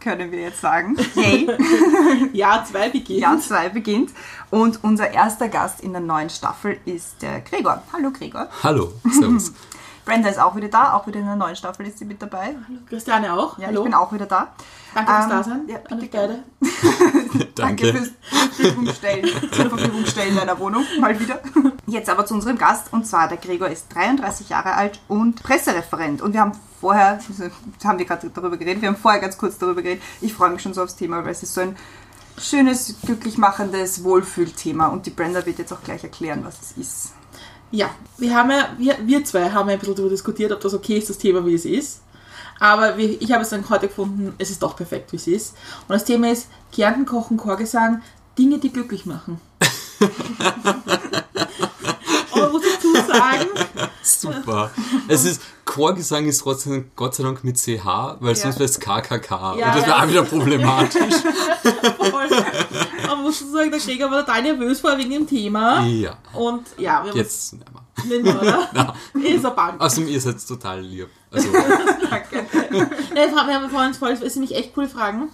können wir jetzt sagen. Yay! Jahr 2 beginnt. Jahr 2 beginnt. Und unser erster Gast in der neuen Staffel ist der Gregor. Hallo Gregor. Hallo, servus. Brenda ist auch wieder da, auch wieder in der neuen Staffel ist sie mit dabei. Christiane auch. Ja, Hallo. ich bin auch wieder da. Danke fürs Ähm, Dasein. ja, an bitte beide. Danke Danke. fürs Verfügung stellen, zur Verfügung stellen deiner Wohnung, mal wieder. Jetzt aber zu unserem Gast, und zwar der Gregor ist 33 Jahre alt und Pressereferent. Und wir haben vorher, haben wir gerade darüber geredet, wir haben vorher ganz kurz darüber geredet. Ich freue mich schon so aufs Thema, weil es ist so ein schönes, glücklich machendes Wohlfühlthema. Und die Brenda wird jetzt auch gleich erklären, was es ist. Ja, wir haben ja, wir, wir zwei haben ja ein bisschen darüber diskutiert, ob das okay ist, das Thema, wie es ist. Aber wir, ich habe es dann heute gefunden, es ist doch perfekt, wie es ist. Und das Thema ist Kärnten, Kochen, Chorgesang, Dinge, die glücklich machen. Und man muss dazu sagen, Super. Es ist, Chorgesang ist trotzdem Gott sei Dank mit CH, weil sonst wäre es KKK. Ja, und das wäre ja. auch wieder problematisch. voll, man muss schon sagen, der Gregor war total nervös vor wegen dem Thema. ja. Und ja, wir Jetzt wir. uns nicht mehr, oder? Ist eine Bank. Außerdem, ihr seid total lieb. Also, Danke. Ne, wir haben vorhin voll, es sind nämlich echt coole Fragen.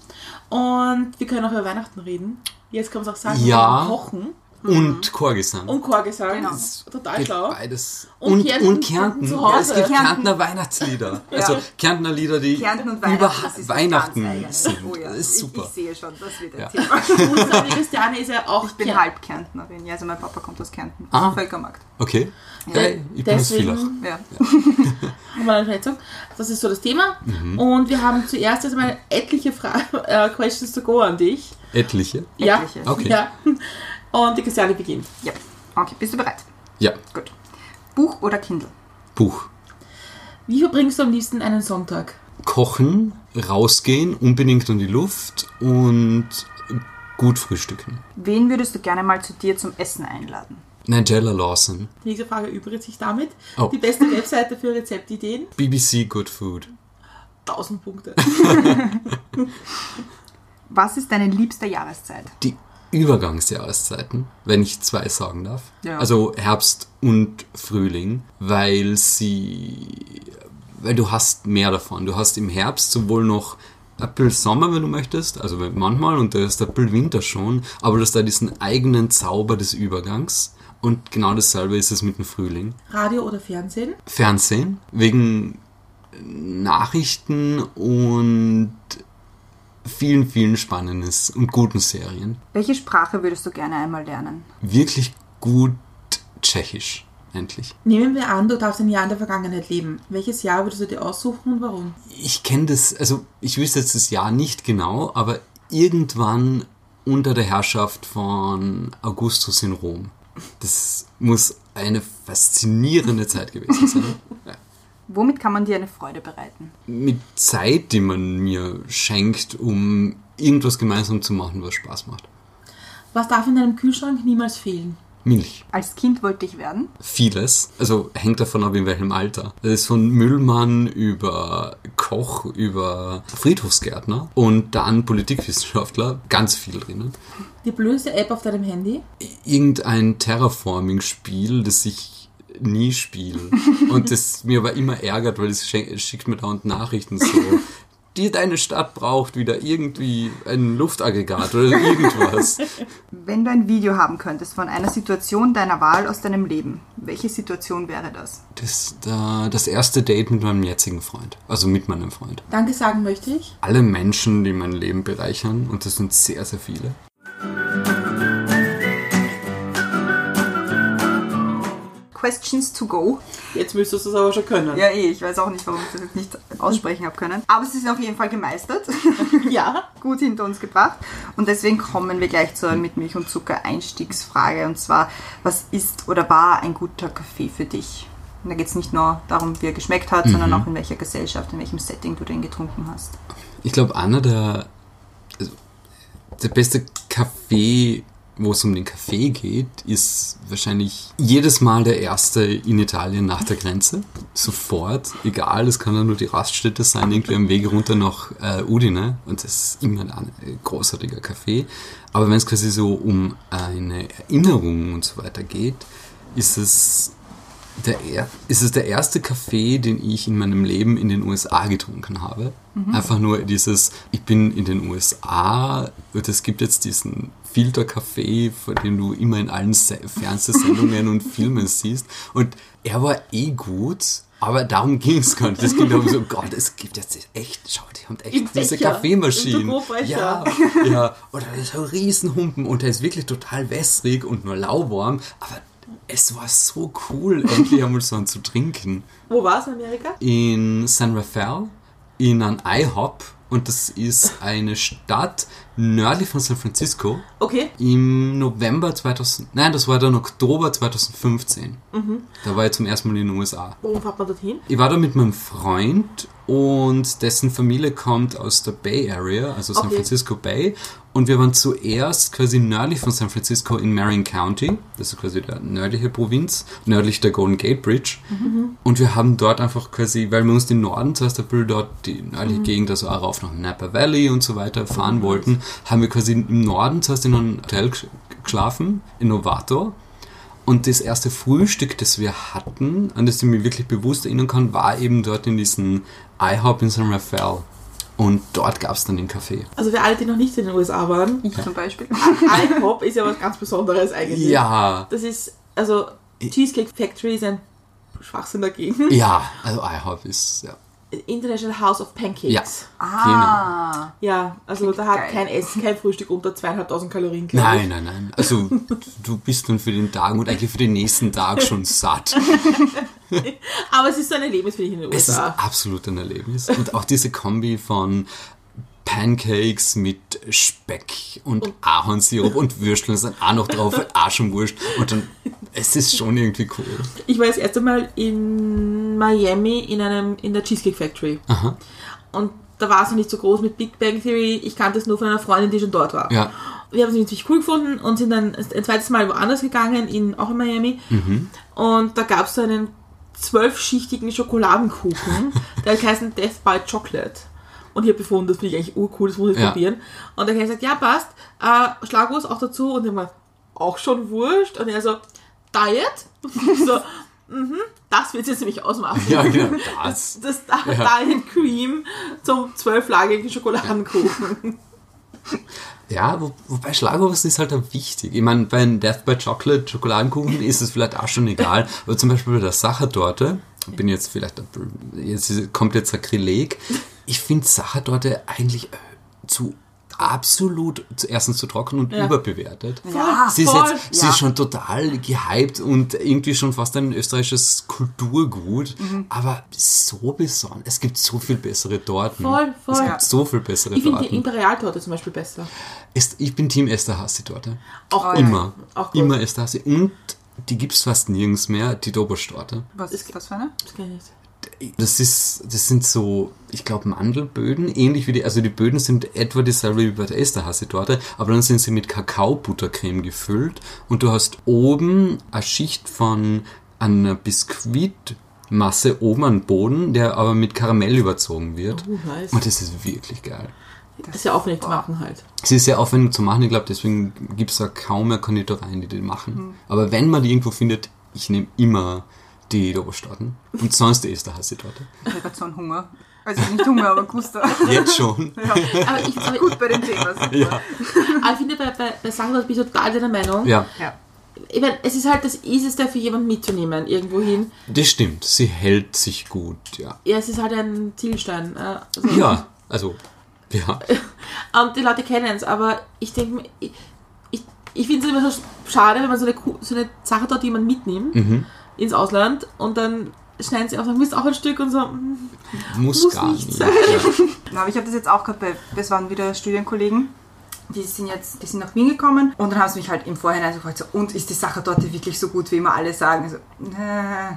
Und wir können auch über Weihnachten reden. Jetzt kann man es auch sagen, Ja. wir kochen und Chorgesang. und Chorgesang. Genau. Das ist total Geht schlau. Beides. Und Und, Kärnten- und Kärnten. zu Ja, Hause. es gibt Kärnten. Kärntner Weihnachtslieder. Also Ja. Kärntner Lieder, die Kärnten und über Weihnachten, sind. Oh ja, Das ist ich, super. ich sehe schon, das wird ein Ja. Thema. Die Christiane ist ja auch Ich bin halb Kärntnerin. Ja, also mein Papa kommt aus Kärnten, Ah. aus dem Völkermarkt. Okay. Ja, ich bin aus Villach. Deswegen Ja. Verletzung. Das ist so das Thema. Mhm. Und wir haben zuerst jetzt mal etliche Fragen, äh, Questions to go an dich. Etliche. Ja. Etliche. Okay. ja. Und die Christiane beginnt. ja. Okay, bist du bereit? Ja. Gut. Buch oder Kindle? Buch. Wie verbringst du am liebsten einen Sonntag? kochen, rausgehen, unbedingt in die Luft und gut frühstücken. Wen würdest du gerne mal zu dir zum Essen einladen? Nigella Lawson, Die nächste Frage übrigt sich damit. Oh. Die beste Webseite für Rezeptideen? BBC Good Food. 1000 Punkte. Was ist deine liebste Jahreszeit? Die Übergangsjahreszeiten, wenn ich zwei sagen darf. Ja. Also Herbst und Frühling, weil sie, weil du hast mehr davon. Du hast im Herbst sowohl noch April Sommer, wenn du möchtest, also manchmal, und da ist April Winter schon, aber du hast da diesen eigenen Zauber des Übergangs. Und genau dasselbe ist es mit dem Frühling. Radio oder Fernsehen? Fernsehen wegen Nachrichten und vielen, vielen spannenden und guten Serien. Welche Sprache würdest du gerne einmal lernen? Wirklich gut Tschechisch, endlich. Nehmen wir an, du darfst ein Jahr in der Vergangenheit leben. Welches Jahr würdest du dir aussuchen und warum? Ich kenne das, also ich wüsste jetzt das Jahr nicht genau, aber irgendwann unter der Herrschaft von Augustus in Rom. Das muss eine faszinierende Zeit gewesen sein. Womit kann man dir eine Freude bereiten? mit Zeit, die man mir schenkt, um irgendwas gemeinsam zu machen, was Spaß macht. Was darf in deinem Kühlschrank niemals fehlen? Milch. Als Kind wollte ich werden. Vieles. Also hängt davon ab, in welchem Alter. Das ist von Müllmann über Koch, über Friedhofsgärtner und dann Politikwissenschaftler. Ganz viel drinnen. Die blödste App auf deinem Handy? Irgendein Terraforming-Spiel, das ich nie spiele. Und das mir aber immer ärgert, weil es schickt mir dauernd Nachrichten so. Die deine Stadt braucht wieder irgendwie ein Luftaggregat oder irgendwas. Wenn du ein Video haben könntest von einer Situation deiner Wahl aus deinem Leben, welche Situation wäre das? Das, da, das erste Date mit meinem jetzigen Freund. Also mit meinem Freund. Danke sagen möchte ich. Alle Menschen, die mein Leben bereichern, und das sind sehr, sehr viele. Questions to go. Jetzt müsstest du es aber schon können. Ja, eh, ich weiß auch nicht, warum ich das jetzt nicht aussprechen habe können. Aber es ist auf jeden Fall gemeistert. Ja. gut hinter uns gebracht. Und deswegen kommen wir gleich zur mit Milch und Zucker Einstiegsfrage. Und zwar, was ist oder war ein guter Kaffee für dich? Und da geht es nicht nur darum, wie er geschmeckt hat, sondern auch in welcher Gesellschaft, in welchem Setting du den getrunken hast. Ich glaube, einer der, also, der beste Kaffee wo es um den Kaffee geht, ist wahrscheinlich jedes Mal der erste in Italien nach der Grenze. Sofort, egal, es kann ja nur die Raststätte sein, irgendwie am Weg runter nach äh, Udine. Und das ist immer ein großartiger Kaffee. Aber wenn es quasi so um eine Erinnerung und so weiter geht, ist es der, er ist es der erste Kaffee, den ich in meinem Leben in den USA getrunken habe. Einfach nur dieses, ich bin in den USA und es gibt jetzt diesen Filterkaffee, von dem du immer in allen Se Fernsehsendungen und Filmen siehst. Und er war eh gut, aber darum ging es gar nicht. Es ging darum so, Gott, es gibt jetzt echt, schau, die haben echt Im diese Becher, Kaffeemaschinen. Ja, ja, oder so Riesenhumpen und der ist wirklich total wässrig und nur lauwarm, aber es war so cool, endlich einmal so einen zu trinken. Wo war es in Amerika? In San Rafael, in einem IHOP und das ist eine Stadt nördlich von San Francisco. Okay. Im November 2000, nein, das war dann Oktober 2015. Da war ich zum ersten Mal in den USA. Warum fährt man dorthin? Ich war da mit meinem Freund und dessen Familie kommt aus der Bay Area, also San Okay. Francisco Bay. Und wir waren zuerst quasi nördlich von San Francisco in Marin County, das ist quasi der nördliche Provinz, nördlich der Golden Gate Bridge. Und wir haben dort einfach quasi, weil wir uns den Norden zuerst ein bisschen dort, die nördliche Gegend, also auch rauf nach Napa Valley und so weiter fahren wollten, haben wir quasi im Norden zuerst in einem Hotel gesch- geschlafen, in Novato. Und das erste Frühstück, das wir hatten, an das ich mich wirklich bewusst erinnern kann, war eben dort in diesem IHOP in San Rafael. Und dort gab es dann den Kaffee. Also für alle, die noch nicht in den USA waren, Ich zum Beispiel. IHOP ist ja was ganz Besonderes eigentlich. Ja, Das ist, also Cheesecake Factory ist ein Schwachsinn dagegen. ja, also IHOP ist, ja. International House of Pancakes. Ja. Ah, Ja, also Klingt da hat geil. kein Essen, kein Frühstück unter zweieinhalbtausend Kalorien. Nein, nein, nein. Also du bist dann für den Tag und eigentlich für den nächsten Tag schon satt. Aber es ist so ein Erlebnis, finde ich, in den Es ist USA. absolut ein Erlebnis. Und auch diese Kombi von Pancakes mit Speck und Ahornsirup und Würsteln sind auch noch drauf, auch schon wurscht. Und dann, es ist schon irgendwie cool. Ich war das erste Mal in Miami in einem in der Cheesecake Factory. Aha. Und da war es noch nicht so groß mit Big Bang Theory. Ich kannte es nur von einer Freundin, die schon dort war. Ja. Wir haben es natürlich cool gefunden und sind dann ein zweites Mal woanders gegangen, in, auch in Miami. Und da gab es so einen zwölfschichtigen Schokoladenkuchen, der geheißen Death by Chocolate. Und ich habe befunden, das finde ich eigentlich urcool, das muss ich Ja. probieren. Und dann hat er gesagt, ja passt, äh, Schlagwurst auch dazu. Und ich war auch schon wurscht. Und er so, Diet? Und so, mhm, das wird jetzt nämlich ausmachen. Ja, genau. Das. Das Diet Cream zum zwölflagigen Schokoladenkuchen. Ja, wo, wobei Schlagwurst ist halt auch wichtig. Ich meine, bei Death by Chocolate Schokoladenkuchen ist es vielleicht auch schon egal, aber zum Beispiel bei der Sachertorte, bin jetzt vielleicht, jetzt kommt jetzt Sakrileg, ich finde Sachertorte eigentlich äh, absolut zu erstens zu trocken und Ja. überbewertet. Ja, sie ist, voll. jetzt, sie Ja. ist schon total gehypt und irgendwie schon fast ein österreichisches Kulturgut, Mhm. aber so besonders. Es gibt so viel bessere Torten. Voll, voll. Es gibt so viel bessere Ich finde die Torten. Imperialtorte zum Beispiel besser. Est- Ich bin Team Esther Hassi Torte. Auch. Immer. Auch gut. Immer Esther Hassi. Und die gibt es fast nirgends mehr, die Dobosch-Torte. was ist das für eine? Das kenn ich nicht. Das ist, das sind so, ich glaube, Mandelböden, ähnlich wie die, also die Böden sind etwa dieselbe wie bei der Esterhazy-Torte, aber dann sind sie mit Kakaobuttercreme gefüllt und du hast oben eine Schicht von einer Biskuitmasse oben am Boden, der aber mit Karamell überzogen wird. Oh, nice. Und das ist wirklich geil. Das ist ja aufwendig zu machen halt. Sie ist sehr aufwendig zu machen, ich glaube, deswegen gibt es da kaum mehr Konditoreien, die die machen. Aber wenn man die irgendwo findet, ich nehme immer die Doberstaaten. Und sonst die Esterhazy-Torte. Ich habe gerade so einen Hunger. Also nicht Hunger, aber Guster. Jetzt schon. Aber ich, aber, Gut bei dem Thema. Ja. aber ich finde, bei, bei, bei Sachen, da bin ich total deiner Meinung. ja, Ja. Ich meine, es ist halt das Easieste für jemanden mitzunehmen, irgendwo hin. das stimmt. Sie hält sich gut, ja. Ja, es ist halt ein Zielstein. äh, Also, Ja, also, ja. Und die Leute kennen es, aber ich denke mir, ich, ich, ich finde es immer so schade, wenn man so eine, so eine Sache dort jemand mitnimmt Mhm. Ins Ausland und dann schneiden sie auf, dann willst du auch ein Stück und so. mm, Muss, Muss gar nicht sein. Ja. Na, aber ich habe das jetzt auch gehabt, bei, das waren wieder Studienkollegen, die sind jetzt, die sind nach Wien gekommen und dann haben sie mich halt im Vorhinein so gefragt, so, und ist die Sache dort wirklich so gut, wie immer alle sagen? So, äh,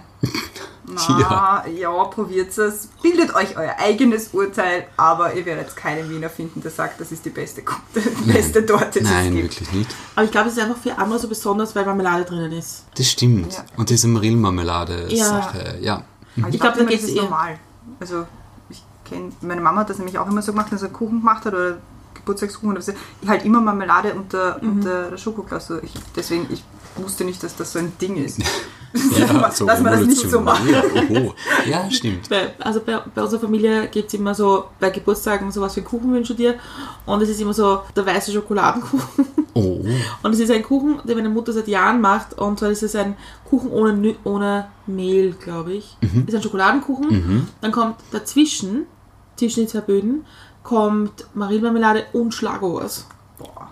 Na, ja, probiert es. Bildet euch euer eigenes Urteil, aber ihr werdet keinen Wiener finden, der sagt, das ist die beste, die beste Torte, die Nein, es gibt. wirklich nicht. Aber ich glaube, es ist einfach für andere so besonders, weil Marmelade drinnen ist. Das stimmt. Ja. Und diese Marillmarmelade-Sache, ja. Aber Ich glaub, da immer, geht's das ist eher- normal. Also, ich kenne, meine Mama hat das nämlich auch immer so gemacht, wenn sie einen Kuchen gemacht hat oder Geburtstagskuchen oder so, halt immer Marmelade unter, Mhm. unter der Schokoglasse. Ich, deswegen, ich wusste nicht, dass das so ein Ding ist. Ja, Dass man das nicht so macht. Ja, stimmt. Bei, also bei, bei unserer Familie gibt es immer so bei Geburtstagen sowas wie Kuchen wünschst du dir. Und es ist immer so der weiße Schokoladenkuchen. Oh. Und es ist ein Kuchen, den meine Mutter seit Jahren macht. Und zwar ist es ein Kuchen ohne, ohne Mehl, glaube ich. Ist ein Schokoladenkuchen. Dann kommt dazwischen, zwischen den zwei Böden, kommt Marillenmarmelade und Schlagobers. Boah.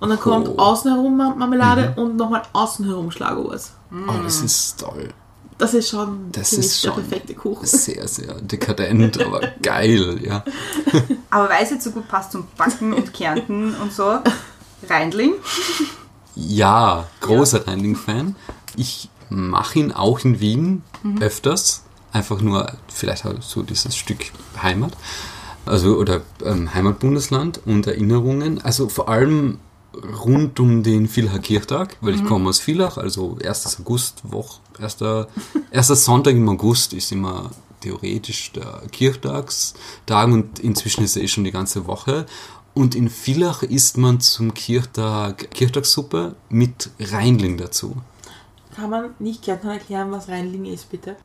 Und dann kommt Oh. außen herum Mar- Marmelade und nochmal außen herum Schlagobers. Oh, das ist toll. Das ist schon Das ist der schon perfekte Kuchen. sehr, sehr dekadent, aber geil, ja. Aber weil es jetzt so gut passt zum Backen und Kärnten und so, Reindling. Ja, großer Reindling-Fan. Ich mache ihn auch in Wien öfters. Einfach nur, vielleicht halt so dieses Stück Heimat. Also, oder ähm, Heimatbundesland und Erinnerungen. Also vor allem rund um den Villacher Kirchtag, weil ich komme aus Villach, also 1. August, Woche, erster, erster Sonntag im August ist immer theoretisch der Kirchtagstag und inzwischen ist er eh schon die ganze Woche. Und in Villach isst man zum Kirchtag Kirchtagssuppe mit Reinling dazu. Kann man nicht Kärntner erklären, was Reinling ist, bitte?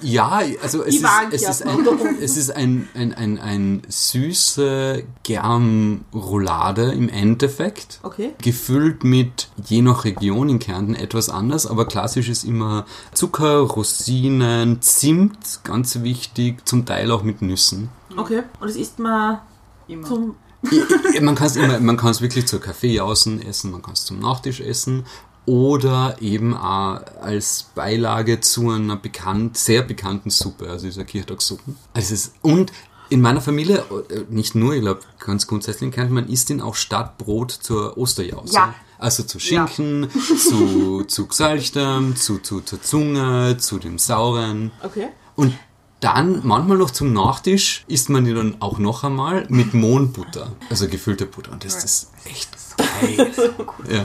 Ja, also es Die ist, es ist, ein, es ist ein, ein, ein, ein süße Germroulade im Endeffekt. Okay. Gefüllt mit, je nach Region in Kärnten etwas anders, aber klassisch ist immer Zucker, Rosinen, Zimt, ganz wichtig, zum Teil auch mit Nüssen. Okay. Und das isst man Immer. zum. Man kann es immer, man kann es wirklich zur Kaffee außen essen, man kann es zum Nachtisch essen oder eben auch als Beilage zu einer bekannt, sehr bekannten Suppe, also dieser Kirchtagssuppen. Also es ist, und in meiner Familie, äh, nicht nur, ich glaube ganz grundsätzlich kennt man isst ihn auch statt Brot zur Osterjause. Ja. Also zu Schinken, zu, zu Gsalchtem, zu, zu, zur Zunge, zu dem Sauren. Okay. Und dann manchmal noch zum Nachtisch isst man die dann auch noch einmal mit Mohnbutter, also gefüllte Butter. Und das ist echt geil. Ja.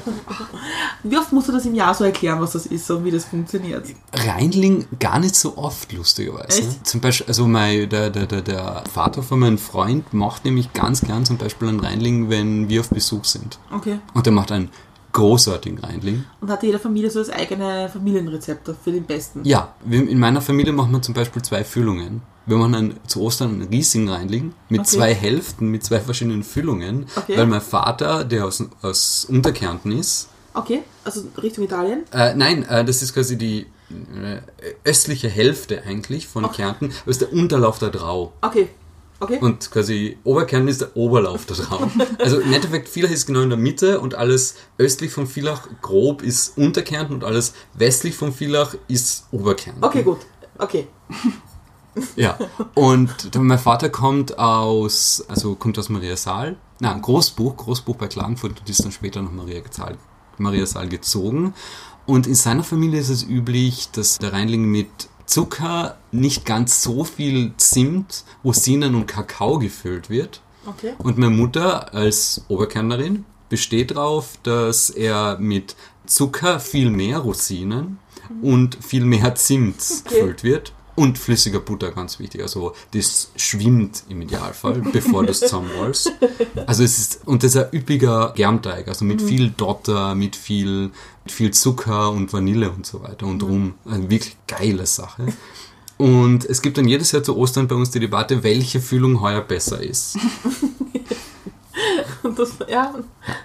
Wie oft musst du das im Jahr so erklären, was das ist und wie das funktioniert? Reinling gar nicht so oft, lustigerweise. Echt? Zum Beispiel, also mein, der, der, der, der Vater von meinem Freund macht nämlich ganz gern zum Beispiel einen Reinling, wenn wir auf Besuch sind. Okay. Und er macht einen großartigen Reinling. Und hat jede Familie so das eigene Familienrezept für den besten? Ja, in meiner Familie machen wir zum Beispiel zwei Füllungen. Wir machen einen, zu Ostern einen Riesling reinlegen mit Okay. zwei Hälften, mit zwei verschiedenen Füllungen, Okay. weil mein Vater, der aus, aus Unterkärnten ist, Okay, also Richtung Italien? äh, nein, äh, das ist quasi die äh, östliche Hälfte eigentlich von Okay. Kärnten, das ist der Unterlauf der Drau. Okay. Okay. Und quasi Oberkärnten ist der Oberlauf der Drau. Also im Endeffekt, Villach ist genau in der Mitte und alles östlich von Villach grob ist Unterkärnten und alles westlich von Villach ist Oberkärnten. okay, gut. Okay. Ja, und mein Vater kommt aus, also kommt aus Maria Saal, na, Großbuch, Großbuch bei Klagenfurt und ist dann später nach Maria, Zahl- Maria Saal gezogen. Und in seiner Familie ist es üblich, dass der Reinling mit Zucker, nicht ganz so viel Zimt, Rosinen und Kakao gefüllt wird. Okay. Und meine Mutter als Oberkärntnerin besteht darauf, dass er mit Zucker viel mehr Rosinen und viel mehr Zimt gefüllt wird. Und flüssiger Butter, ganz wichtig. Also das schwimmt im Idealfall, bevor du es zusammenrollst. Also es ist, und das ist ein üppiger Germteig, also mit viel Dotter, mit viel, mit viel Zucker und Vanille und so weiter und rum. Eine wirklich geile Sache. Und es gibt dann jedes Jahr zu Ostern bei uns die Debatte, welche Füllung heuer besser ist. Und das, ja,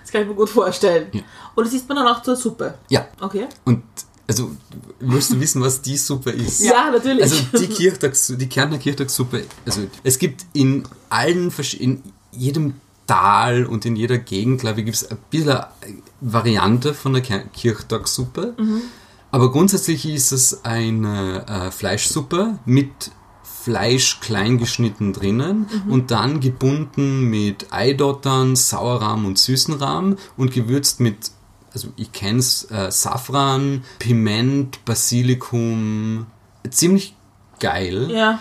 das kann ich mir gut vorstellen. Ja. Und das isst man dann auch zur Suppe. Ja, Okay. Und also, willst du wissen, was die Suppe ist? Ja, natürlich. Also die Kirchtags, die Kärntner Kirchtagssuppe, also es gibt in allen, in jedem Tal und in jeder Gegend, glaube ich, gibt es ein bisschen eine Variante von der Kir- Kirchtagssuppe. Aber grundsätzlich ist es eine äh, Fleischsuppe mit Fleisch klein geschnitten drinnen und dann gebunden mit Eidottern, Sauerrahm und süßen Rahm und gewürzt mit also ich kenn's, äh, Safran, Piment, Basilikum, ziemlich geil. Ja.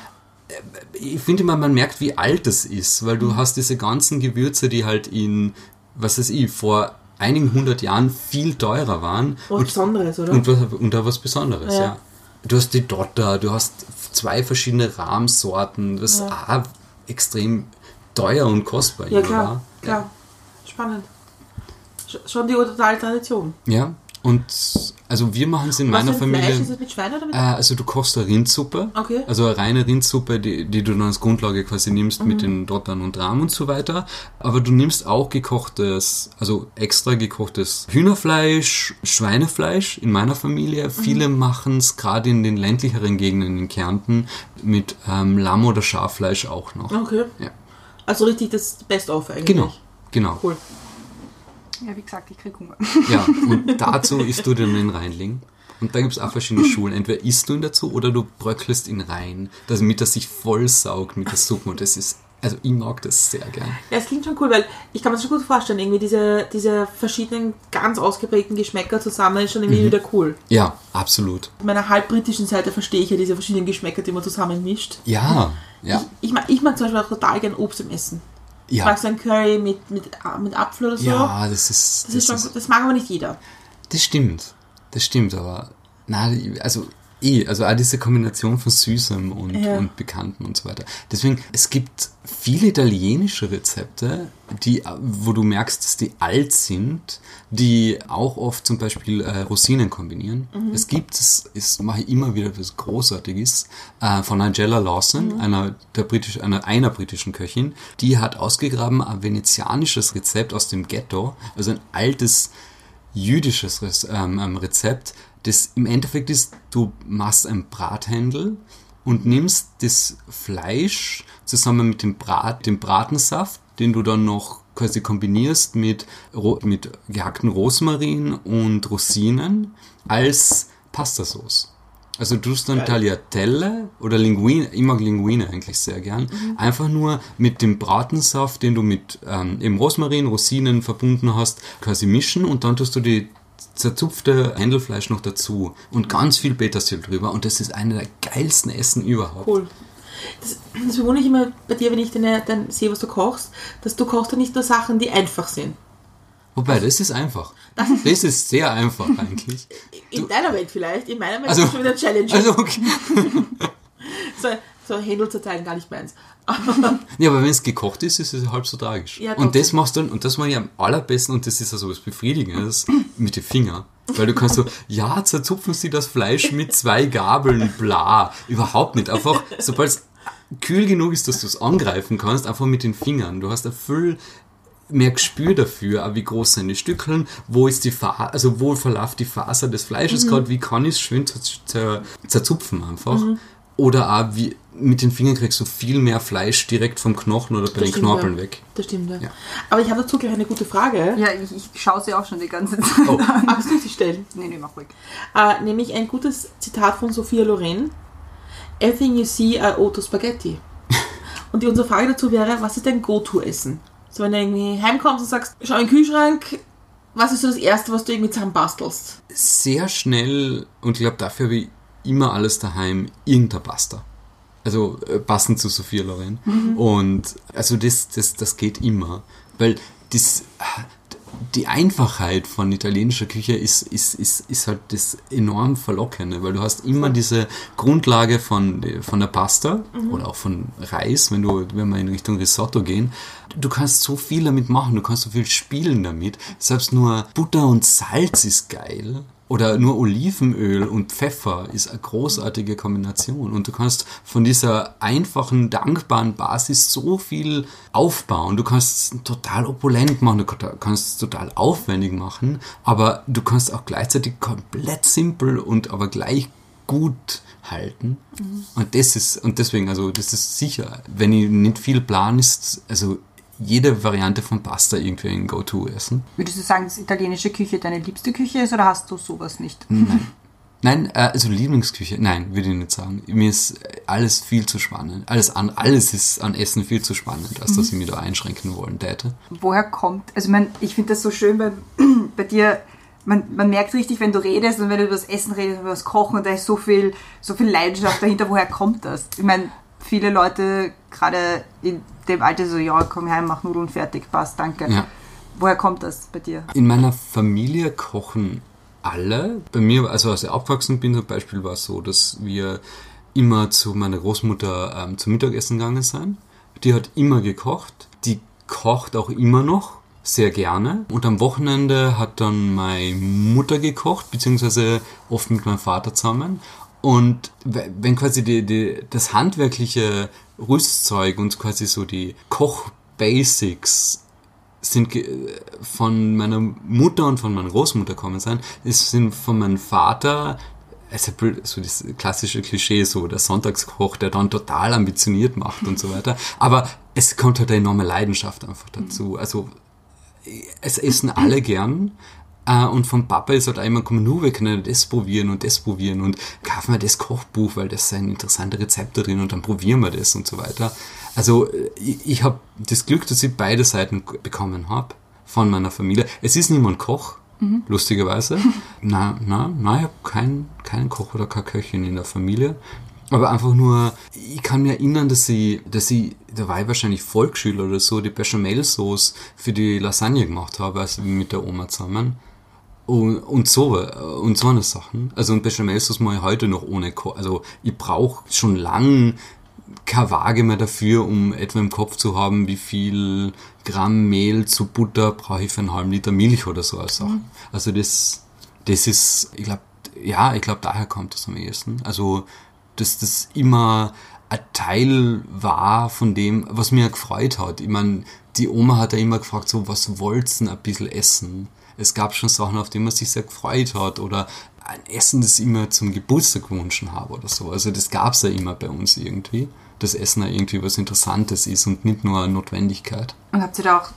Ich finde immer, man merkt, wie alt das ist, weil du hast diese ganzen Gewürze, die halt in, was weiß ich, vor einigen hundert Jahren viel teurer waren. Was Besonderes, oder? Und, was, und da was Besonderes, ja. Ja. Du hast die Dotter, du hast zwei verschiedene Rahmsorten, was auch extrem teuer und kostbar ja, klar. war. klar. Spannend. Sch- Schon die totale Tradition. Ja, und also wir machen es in meiner Was ein Familie. Fleisch ist es mit Schwein oder mit Äh, also du kochst eine Rindsuppe, Okay. also eine reine Rindsuppe, die, die du dann als Grundlage quasi nimmst mit den Dottern und Rahm und so weiter. Aber du nimmst auch gekochtes, also extra gekochtes Hühnerfleisch, Schweinefleisch in meiner Familie. Viele machen es gerade in den ländlicheren Gegenden in Kärnten mit ähm, Lamm- oder Schaffleisch auch noch. Okay. Ja. Also richtig das Best-of eigentlich. Genau, genau. Cool. Ja, wie gesagt, ich krieg Hunger. Ja, und dazu isst du dann den Reinling. Und da gibt es auch verschiedene Schulen. Entweder isst du ihn dazu oder du bröckelst ihn rein, damit er sich vollsaugt mit der Suppe. Und das ist, also ich mag das sehr gern. Ja, es klingt schon cool, weil ich kann mir das schon gut vorstellen, irgendwie diese, diese verschiedenen ganz ausgeprägten Geschmäcker zusammen ist schon irgendwie Mhm. wieder cool. Ja, absolut. Auf meiner halb britischen Seite verstehe ich ja diese verschiedenen Geschmäcker, die man zusammen mischt. Ja, ja, Ich, mag, ich mag zum Beispiel auch total gern Obst im Essen. Ja. mag so ein Curry mit, mit, mit Apfel oder so. Ja, das ist, das, ist schon, das mag aber nicht jeder. Das stimmt. Das stimmt, aber na, also eh, also auch diese Kombination von Süßem und, Ja. und Bekannten und so weiter. Deswegen, es gibt viele italienische Rezepte, die, wo du merkst, dass die alt sind, die auch oft zum Beispiel äh, Rosinen kombinieren. Es gibt, es ist, mache ich immer wieder was Großartiges, äh, von Angela Lawson, einer, der britisch, einer, einer britischen Köchin, die hat ausgegraben ein venezianisches Rezept aus dem Ghetto, also ein altes jüdisches ähm, ähm, Rezept, das im Endeffekt ist, du machst ein Brathändel und nimmst das Fleisch zusammen mit dem Brat, dem Bratensaft, den du dann noch quasi kombinierst mit, mit gehackten Rosmarin und Rosinen als Pastasauce. Also du tust dann Tagliatelle oder Linguine, ich mag Linguine eigentlich sehr gern, einfach nur mit dem Bratensaft, den du mit ähm, eben Rosmarin, Rosinen verbunden hast, quasi mischen und dann tust du die zerzupfte Händelfleisch noch dazu und ganz viel Petersil drüber und das ist eine der geilsten Essen überhaupt. Cool. Das, das bewundere ich immer bei dir, wenn ich deine, dann sehe, was du kochst, dass du kochst ja nicht nur Sachen, die einfach sind. Wobei, das ist einfach. Das ist sehr einfach eigentlich. In deiner Welt vielleicht, in meiner Welt Also- ist es schon wieder Challenge. Also okay. so, so Händel zerteilen, gar nicht meins. Ja, aber wenn es gekocht ist, ist es halb so tragisch. Ja, und das machst du dann, und das mache ich am allerbesten, und das ist also was Befriedigendes, mit den Fingern. Weil du kannst so, ja, zerzupfen sie das Fleisch mit zwei Gabeln, bla. Überhaupt nicht. Einfach, sobald es kühl genug ist, dass du es angreifen kannst, einfach mit den Fingern. Du hast ein viel mehr Gespür dafür, auch wie groß sind die Stückeln, wo ist die Faser, also wo verläuft die Faser des Fleisches gerade, wie kann ich es schön zer zer zerzupfen einfach. Oder auch wie, mit den Fingern kriegst du viel mehr Fleisch direkt vom Knochen oder bei den stimmt, Knorpeln ja. weg. Das stimmt, ja. Ja. Aber ich habe dazu gleich eine gute Frage. Ja, ich, ich schaue sie auch schon die ganze Zeit Oh. an. Magst du sie stellen? Nee, nee, mach ruhig. Äh, nämlich ein gutes Zitat von Sophia Loren. Everything you see are Otto Spaghetti. Und die, unsere Frage dazu wäre, was ist dein Go-To-Essen? So, wenn du irgendwie heimkommst und sagst, schau in den Kühlschrank, was ist so das Erste, was du irgendwie zusammenbastelst? Sehr schnell, und ich glaube, dafür habe ich immer alles daheim, irgendein Pasta. Also äh, passend zu Sophia Loren. Und also das, das, das geht immer. Weil das, die Einfachheit von italienischer Küche ist, ist, ist, ist halt das enorm Verlockende, weil du hast immer diese Grundlage von, von der Pasta oder auch von Reis, wenn du, wenn wir in Richtung Risotto gehen. Du kannst so viel damit machen, du kannst so viel spielen damit. Selbst nur Butter und Salz ist geil. Oder nur Olivenöl und Pfeffer ist eine großartige Kombination. Und du kannst von dieser einfachen, dankbaren Basis so viel aufbauen. Du kannst es total opulent machen, du kannst es total aufwendig machen, aber du kannst auch gleichzeitig komplett simpel und aber gleich gut halten. Und das ist, und deswegen, also das ist sicher, wenn ich nicht viel plan, ist, also jede Variante von Pasta irgendwie ein Go-To-Essen. Würdest du sagen, dass italienische Küche deine liebste Küche ist oder hast du sowas nicht? Nein. Nein, äh, also Lieblingsküche, nein, würde ich nicht sagen. Mir ist alles viel zu spannend. Alles, an, alles ist an Essen viel zu spannend, als dass ich mich da einschränken wollen täte. Woher kommt, also ich, mein, ich finde das so schön bei, bei dir, man, man merkt richtig, wenn du redest und wenn du über das Essen redest, über das Kochen, und da ist so viel, so viel Leidenschaft dahinter, woher kommt das? Ich meine, viele Leute, gerade in dem Alter, so, ja, komm heim, mach Nudeln fertig, passt, danke. Ja. Woher kommt das bei dir? In meiner Familie kochen alle. Bei mir, also als ich aufgewachsen bin zum Beispiel, war es so, dass wir immer zu meiner Großmutter ähm, zum Mittagessen gegangen sind. Die hat immer gekocht. Die kocht auch immer noch sehr gerne. Und am Wochenende hat dann meine Mutter gekocht, beziehungsweise oft mit meinem Vater zusammen. Und we- wenn quasi die, die, das handwerkliche Rüstzeug und quasi so die Koch-Basics sind von meiner Mutter und von meiner Großmutter kommen sein, es sind von meinem Vater also so das klassische Klischee, so der Sonntagskoch, der dann total ambitioniert macht und so weiter. Aber es kommt halt eine enorme Leidenschaft einfach dazu. Also es essen alle gern. Äh, Und vom Papa ist halt auch immer gekommen, nur wir können das probieren und das probieren und kaufen wir das Kochbuch, weil das sind interessante Rezepte drin und dann probieren wir das und so weiter. Also äh, ich, ich habe das Glück, dass ich beide Seiten bekommen habe von meiner Familie. Es ist niemand Koch, lustigerweise. na, na, na, ich habe keinen keinen Koch oder keine Köchin in der Familie. Aber einfach nur, ich kann mich erinnern, dass sie, dass sie, da war ich wahrscheinlich Volksschüler oder so, die Bechamel-Sauce für die Lasagne gemacht habe, also mit der Oma zusammen. Und, und so, und so eine Sachen. Also, und Bechamel-Sauce mache ich heute noch ohne Ko Also, ich brauche schon lang keine Waage mehr dafür, um etwa im Kopf zu haben, wie viel Gramm Mehl zu Butter brauche ich für einen halben Liter Milch oder so als Sachen. Also, das, das ist, ich glaube, ja, ich glaube, daher kommt das am ehesten. Also, dass das immer ein Teil war von dem, was mir gefreut hat. Ich meine, die Oma hat ja immer gefragt, so, was wollt's denn ein bisschen essen? Es gab schon Sachen, auf die man sich sehr gefreut hat oder ein Essen, das ich immer zum Geburtstag gewünscht habe oder so. Also das gab's ja immer bei uns irgendwie. Das Essen ja irgendwie was Interessantes ist und nicht nur eine Notwendigkeit. Und habt ihr da auch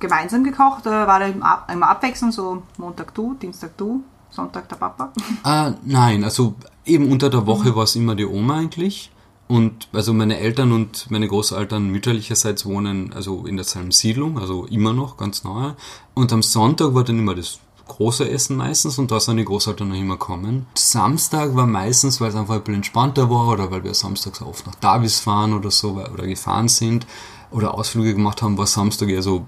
gemeinsam gekocht oder war da im Ab, immer abwechselnd, so Montag du, Dienstag du, Sonntag der Papa? Ah, nein, also eben unter der Woche war es immer die Oma eigentlich. Und also meine Eltern und meine Großeltern mütterlicherseits wohnen also in derselben Siedlung, also immer noch ganz nahe. Und am Sonntag war dann immer das große Essen meistens und da sind die Großeltern noch immer kommen. Samstag war meistens, weil es einfach ein bisschen entspannter war oder weil wir samstags oft nach Davis fahren oder so oder gefahren sind oder Ausflüge gemacht haben, war Samstag eher so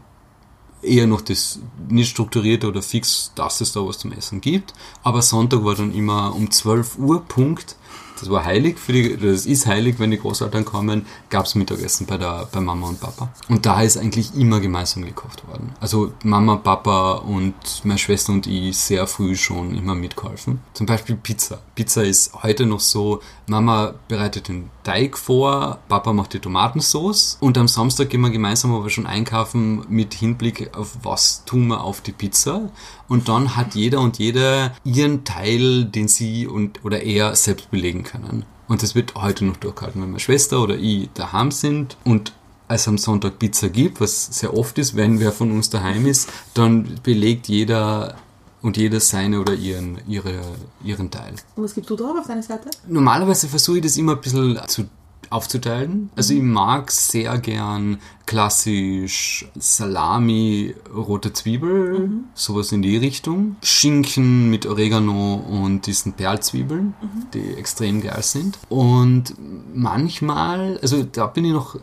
eher noch das nicht strukturierte oder fix, dass es da was zum Essen gibt. Aber Sonntag war dann immer um 12 Uhr Punkt. Das war heilig für die, das ist heilig, wenn die Großeltern kommen, gab's Mittagessen bei der, bei Mama und Papa. Und da ist eigentlich immer gemeinsam gekocht worden. Also Mama, Papa und meine Schwester und ich sehr früh schon immer mitgeholfen. Zum Beispiel Pizza. Pizza ist heute noch so, Mama bereitet den Teig vor, Papa macht die Tomatensauce und am Samstag gehen wir gemeinsam aber schon einkaufen mit Hinblick auf was tun wir auf die Pizza und dann hat jeder und jede ihren Teil, den sie und oder er selbst belegen können. Und das wird heute noch durchgehalten, wenn meine Schwester oder ich daheim sind und es am Sonntag Pizza gibt, was sehr oft ist, wenn wer von uns daheim ist, dann belegt jeder und jeder seine oder ihren, ihre, ihren Teil. Und was gibst du drauf auf deine Seite? Normalerweise versuche ich das immer ein bisschen zu, aufzuteilen. Also ich mag sehr gern klassisch Salami, rote Zwiebel, sowas in die Richtung. Schinken mit Oregano und diesen Perlzwiebeln, die extrem geil sind. Und manchmal, also da bin ich noch, äh,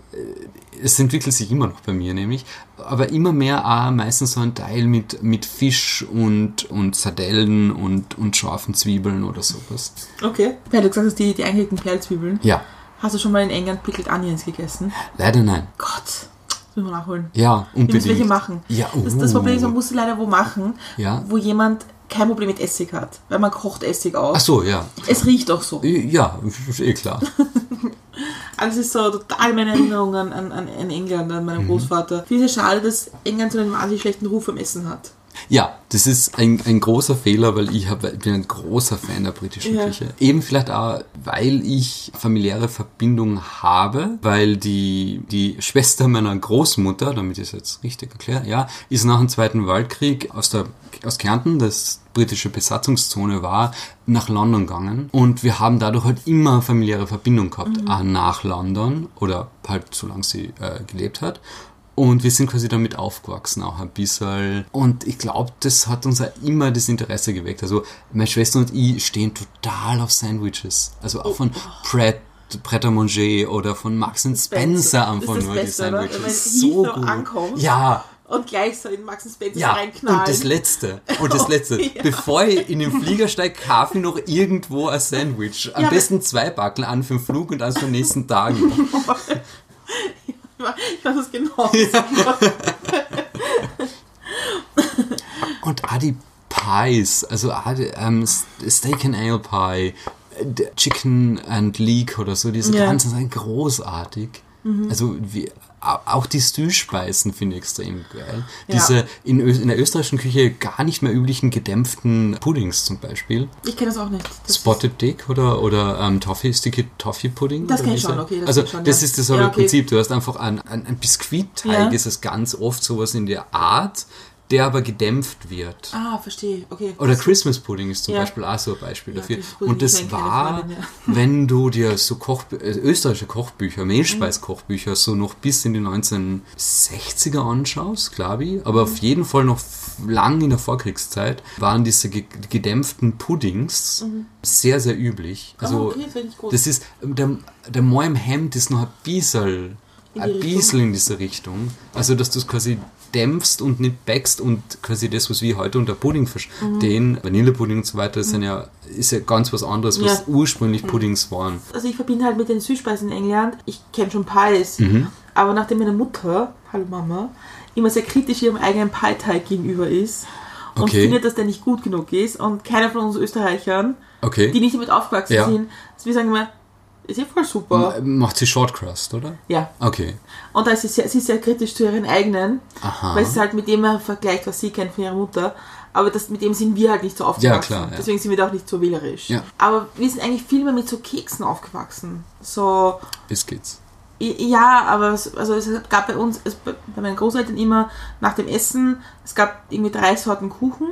es entwickelt sich immer noch bei mir nämlich, aber immer mehr auch meistens so ein Teil mit, mit Fisch und, und Sardellen und, und scharfen Zwiebeln oder sowas. Okay. Ja, du gesagt hast, die, die eingelegten Perlzwiebeln. Ja, Hast du schon mal in England Pickled Onions gegessen? leider nein. Gott, das müssen wir nachholen. Ja, Wir müssen unbedingt. welche machen. Ja, das, das Problem ist, man muss sie leider wo machen, Ja. wo jemand kein Problem mit Essig hat. Weil man kocht Essig aus. Ach so, ja. Es riecht auch so. Ja, ist eh klar. Also es ist so total meine Erinnerungen an, an, an England, an Mhm. meinen Großvater. Ich finde es schade, dass England so einen wahnsinnig schlechten Ruf am Essen hat. Ja, das ist ein, ein großer Fehler, weil ich, hab, ich bin ein großer Fan der britischen Ja. Küche. Eben vielleicht auch, weil ich familiäre Verbindung habe, weil die, die Schwester meiner Großmutter, damit ich es jetzt richtig erkläre, ja, ist nach dem Zweiten Weltkrieg aus, der, aus Kärnten, das britische Besatzungszone war, nach London gegangen. Und wir haben dadurch halt immer familiäre Verbindung gehabt, auch nach London oder halt solange sie äh, gelebt hat. Und wir sind quasi damit aufgewachsen auch ein bisschen. Und ich glaube, das hat uns auch immer das Interesse geweckt. Also meine Schwester und ich stehen total auf Sandwiches. Also auch von Pret, Pret à Manger oder von Max and Spencer Oh. Einfach nur Beste, die oder? Sandwiches. Wenn So gut. ankommt. Ja, Und gleich so in Max Spencer ja, reinknallen. und das Letzte. Und das Letzte. Ja. Bevor ich in den Flieger steige, kaufe ich noch irgendwo ein Sandwich. Am Ja, besten zwei Backel an für den Flug und eins für den nächsten Tag. Ich weiß es genau. Und auch die Pies, also die, ähm, Steak and Ale Pie, Chicken and Leek oder so, diese Ja. ganzen sind großartig. Mhm. Also wie, auch die Stühlspeisen finde ich extrem geil. Ja. Diese in, in der österreichischen Küche gar nicht mehr üblichen gedämpften Puddings zum Beispiel. Ich kenne das auch nicht. Das Spotted Dick oder, oder ähm, Toffee, Sticky Toffee Pudding. Das oder kenn ich schon, okay, das also schon, das ja. ist das Ja, okay. Prinzip. Du hast einfach ein, ein, ein Biskuitteig, ist es ganz oft sowas in der Art, der aber gedämpft wird. Ah, verstehe. Okay. Oder Christmas Pudding ist zum Ja. Beispiel auch so ein Beispiel Ja, dafür. Und das war, wenn du dir so Koch, äh, österreichische Kochbücher, Mehlspeiskochbücher, so noch bis in die 1960er anschaust, glaube ich, aber Mhm. auf jeden Fall noch lang in der Vorkriegszeit, waren diese ge gedämpften Puddings sehr, sehr üblich. Also, Mhm. okay, finde ich gut. das ist, der, der Moi im Hemd ist noch ein bisschen, ein bisschen in diese Richtung. Also, dass du es quasi dämpfst und nicht backst und quasi das, was wir heute unter Pudding verstehen, Vanillepudding und so weiter, sind ja, ist ja ganz was anderes, was Mhm. Ja. Mhm. ursprünglich Puddings waren. Also ich verbinde halt mit den Süßspeisen in England, ich kenne schon Pies, Mhm. aber nachdem meine Mutter, hallo Mama, immer sehr kritisch ihrem eigenen Pie-Teig gegenüber ist und Okay. findet, dass der nicht gut genug ist und keiner von uns Österreichern, Okay. die nicht damit aufgewachsen Ja. sind, wir sagen immer, ist eh voll super. Macht sie Short Crust, oder? Ja. Okay. Und da ist sie sehr, sie ist sehr kritisch zu ihren eigenen, Aha. weil sie halt mit dem vergleicht, was sie kennt von ihrer Mutter. Aber das, mit dem sind wir halt nicht so aufgewachsen. klar, ja. Deswegen sind wir da auch nicht so wählerisch. Ja. Aber wir sind eigentlich viel mehr mit so Keksen aufgewachsen. So, Biscuits. ja, aber es, also es gab bei uns, es, bei meinen Großeltern immer nach dem Essen, es gab irgendwie drei Sorten Kuchen.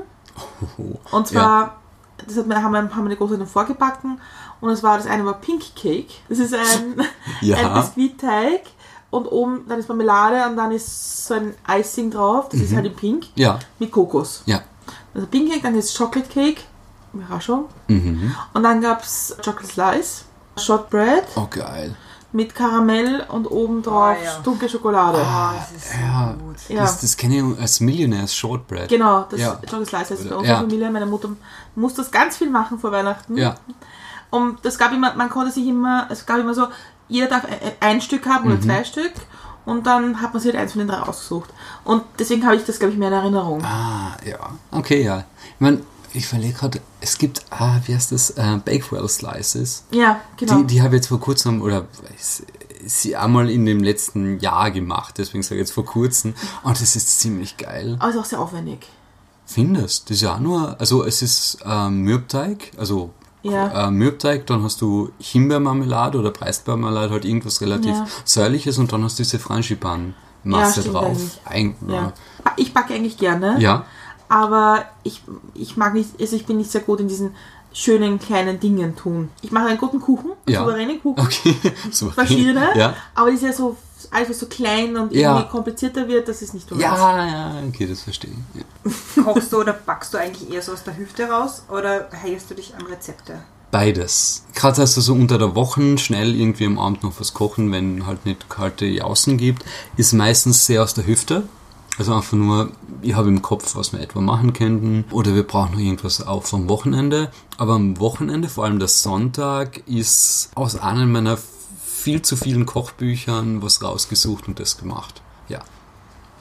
Und zwar, das hat meine, haben, meine, haben meine Großeltern vorgebacken. Und es war, das eine war Pink Cake. Das ist ein, Ja. ein Biskuitteig. Und oben, dann ist Marmelade und dann ist so ein Icing drauf. Das ist halt in Pink. Ja. Mit Kokos. Ja. Also Pink Cake, dann ist Chocolate Cake. Überraschung. Mhm. Und dann gab es Chocolate Slice. Shotbread Oh, geil. Mit Karamell und oben drauf Ah, ja. dunkle Schokolade. Oh, das ist so Ja. gut. Ja. Das, das kenne ich als Millionaires Shortbread. Genau, das Ja. Chocolate Slice heißt es bei unserer ja. Familie. Meine Mutter muss das ganz viel machen vor Weihnachten. Ja. Und das gab immer, man konnte sich immer, es gab immer so, jeder darf ein, ein Stück haben Mhm. oder zwei Stück. Und dann hat man sich halt eins von den drei ausgesucht. Und deswegen habe ich das, glaube ich, mehr in Erinnerung. Ah, ja. Okay, ja. Ich meine, ich verlege gerade, es gibt, ah, wie heißt das, äh, Bakewell Slices. Ja, genau. Die, die habe ich jetzt vor kurzem, oder sie einmal in dem letzten Jahr gemacht, deswegen sage ich jetzt vor kurzem. Und das ist ziemlich geil. Aber ist auch sehr aufwendig. Findest? Das ist ja auch nur, also es ist ähm, Mürbteig, also Ja. äh, Mürbteig, dann hast du Himbeermarmelade oder Preisbeermarmelade, halt irgendwas relativ Ja. säuerliches und dann hast du diese Frangipan-Masse Ja, drauf. Ein, Ja. Ich backe eigentlich gerne. ja. Aber ich, ich mag nicht, also ich bin nicht sehr gut in diesen schönen kleinen Dingen tun. Ich mache einen guten Kuchen, einen Ja. souveränen Kuchen, Okay. So. verschiedene, Ja. aber die ist ja so, alles was so klein und Ja. irgendwie komplizierter wird, das ist nicht so. Ja, ja, okay, das verstehe ich. Ja. Kochst du oder backst du eigentlich eher so aus der Hüfte raus oder hältst du dich an Rezepte? Beides. Gerade also so unter der Woche schnell irgendwie am Abend noch was kochen, wenn halt nicht kalte Jausen gibt, ist meistens sehr aus der Hüfte. Also einfach nur, ich habe im Kopf, was wir etwa machen könnten. Oder wir brauchen noch irgendwas auch vom Wochenende. Aber am Wochenende, vor allem der Sonntag, ist aus einem meiner viel zu vielen Kochbüchern was rausgesucht und das gemacht. Ja.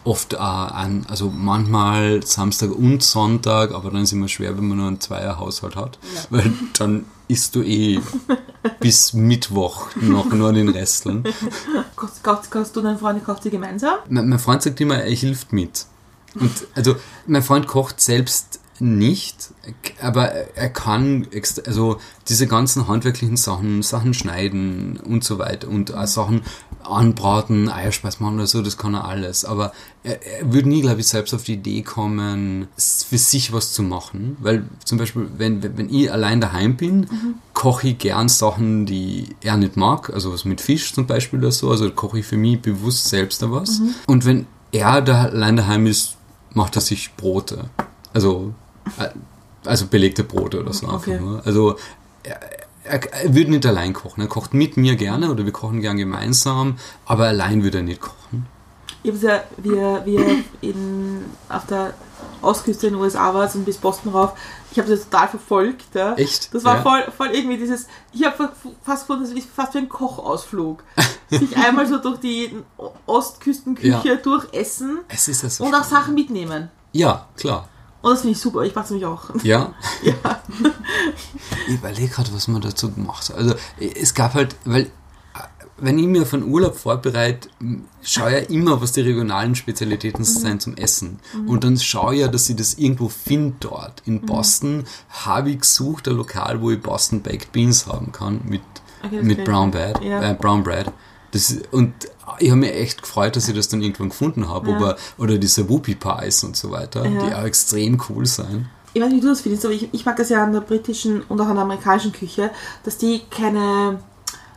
Oft auch an, also manchmal Samstag und Sonntag, aber dann ist immer schwer, wenn man nur einen Zweierhaushalt hat. Weil dann isst du eh bis Mittwoch noch nur den Resteln. Kochst, kochst, kochst du deine Freunde, kocht ihr gemeinsam? Mein, mein Freund sagt immer, er hilft mit. Und also mein Freund kocht selbst nicht, aber er kann also diese ganzen handwerklichen Sachen, Sachen schneiden und so weiter und auch Sachen anbraten, Eierspeis machen oder so, das kann er alles. Aber er, er würde nie, glaube ich, selbst auf die Idee kommen, für sich was zu machen. Weil zum Beispiel, wenn, wenn ich allein daheim bin, koche ich gern Sachen, die er nicht mag, also was mit Fisch zum Beispiel oder so, also koche ich für mich bewusst selbst da was. Und wenn er da allein daheim ist, macht er sich Brote. Also, äh, also belegte Brote oder so Okay. einfach nur. Also, er, er, er würde nicht allein kochen. Er kocht mit mir gerne oder wir kochen gern gemeinsam, aber allein würde er nicht kochen. Ich habe ja, ihr in, auf der Ostküste in den USA war und bis Boston rauf, ich habe das total verfolgt. Ja. Echt? Das war Ja. voll, voll irgendwie dieses, ich habe fast gefunden, das ist fast wie ein Kochausflug. Sich einmal so durch die Ostküstenküche Ja. durchessen Es ist so und auch. Sachen mitnehmen. Ja, klar. Und das finde ich super, ich mache es nämlich auch. Ja? Ich überlege gerade, was man dazu gemacht hat. Also, es gab halt, weil, äh, wenn ich mir von Urlaub vorbereite, schaue ich ja immer, was die regionalen Spezialitäten sind zum Essen. Und dann schaue ich ja, dass ich das irgendwo finde dort. In Boston habe ich gesucht, ein Lokal, wo ich Boston Baked Beans haben kann, mit, Okay, mit. Brown Bread. Ja. Äh, Brown Bread. Das, und ich habe mich echt gefreut, dass ich das dann irgendwann gefunden habe. Ja. Oder diese Whoopie Pies und so weiter, Ja. die auch extrem cool sind. Ich weiß nicht, wie du das findest, aber ich, ich mag das ja an der britischen und auch an der amerikanischen Küche, dass die keine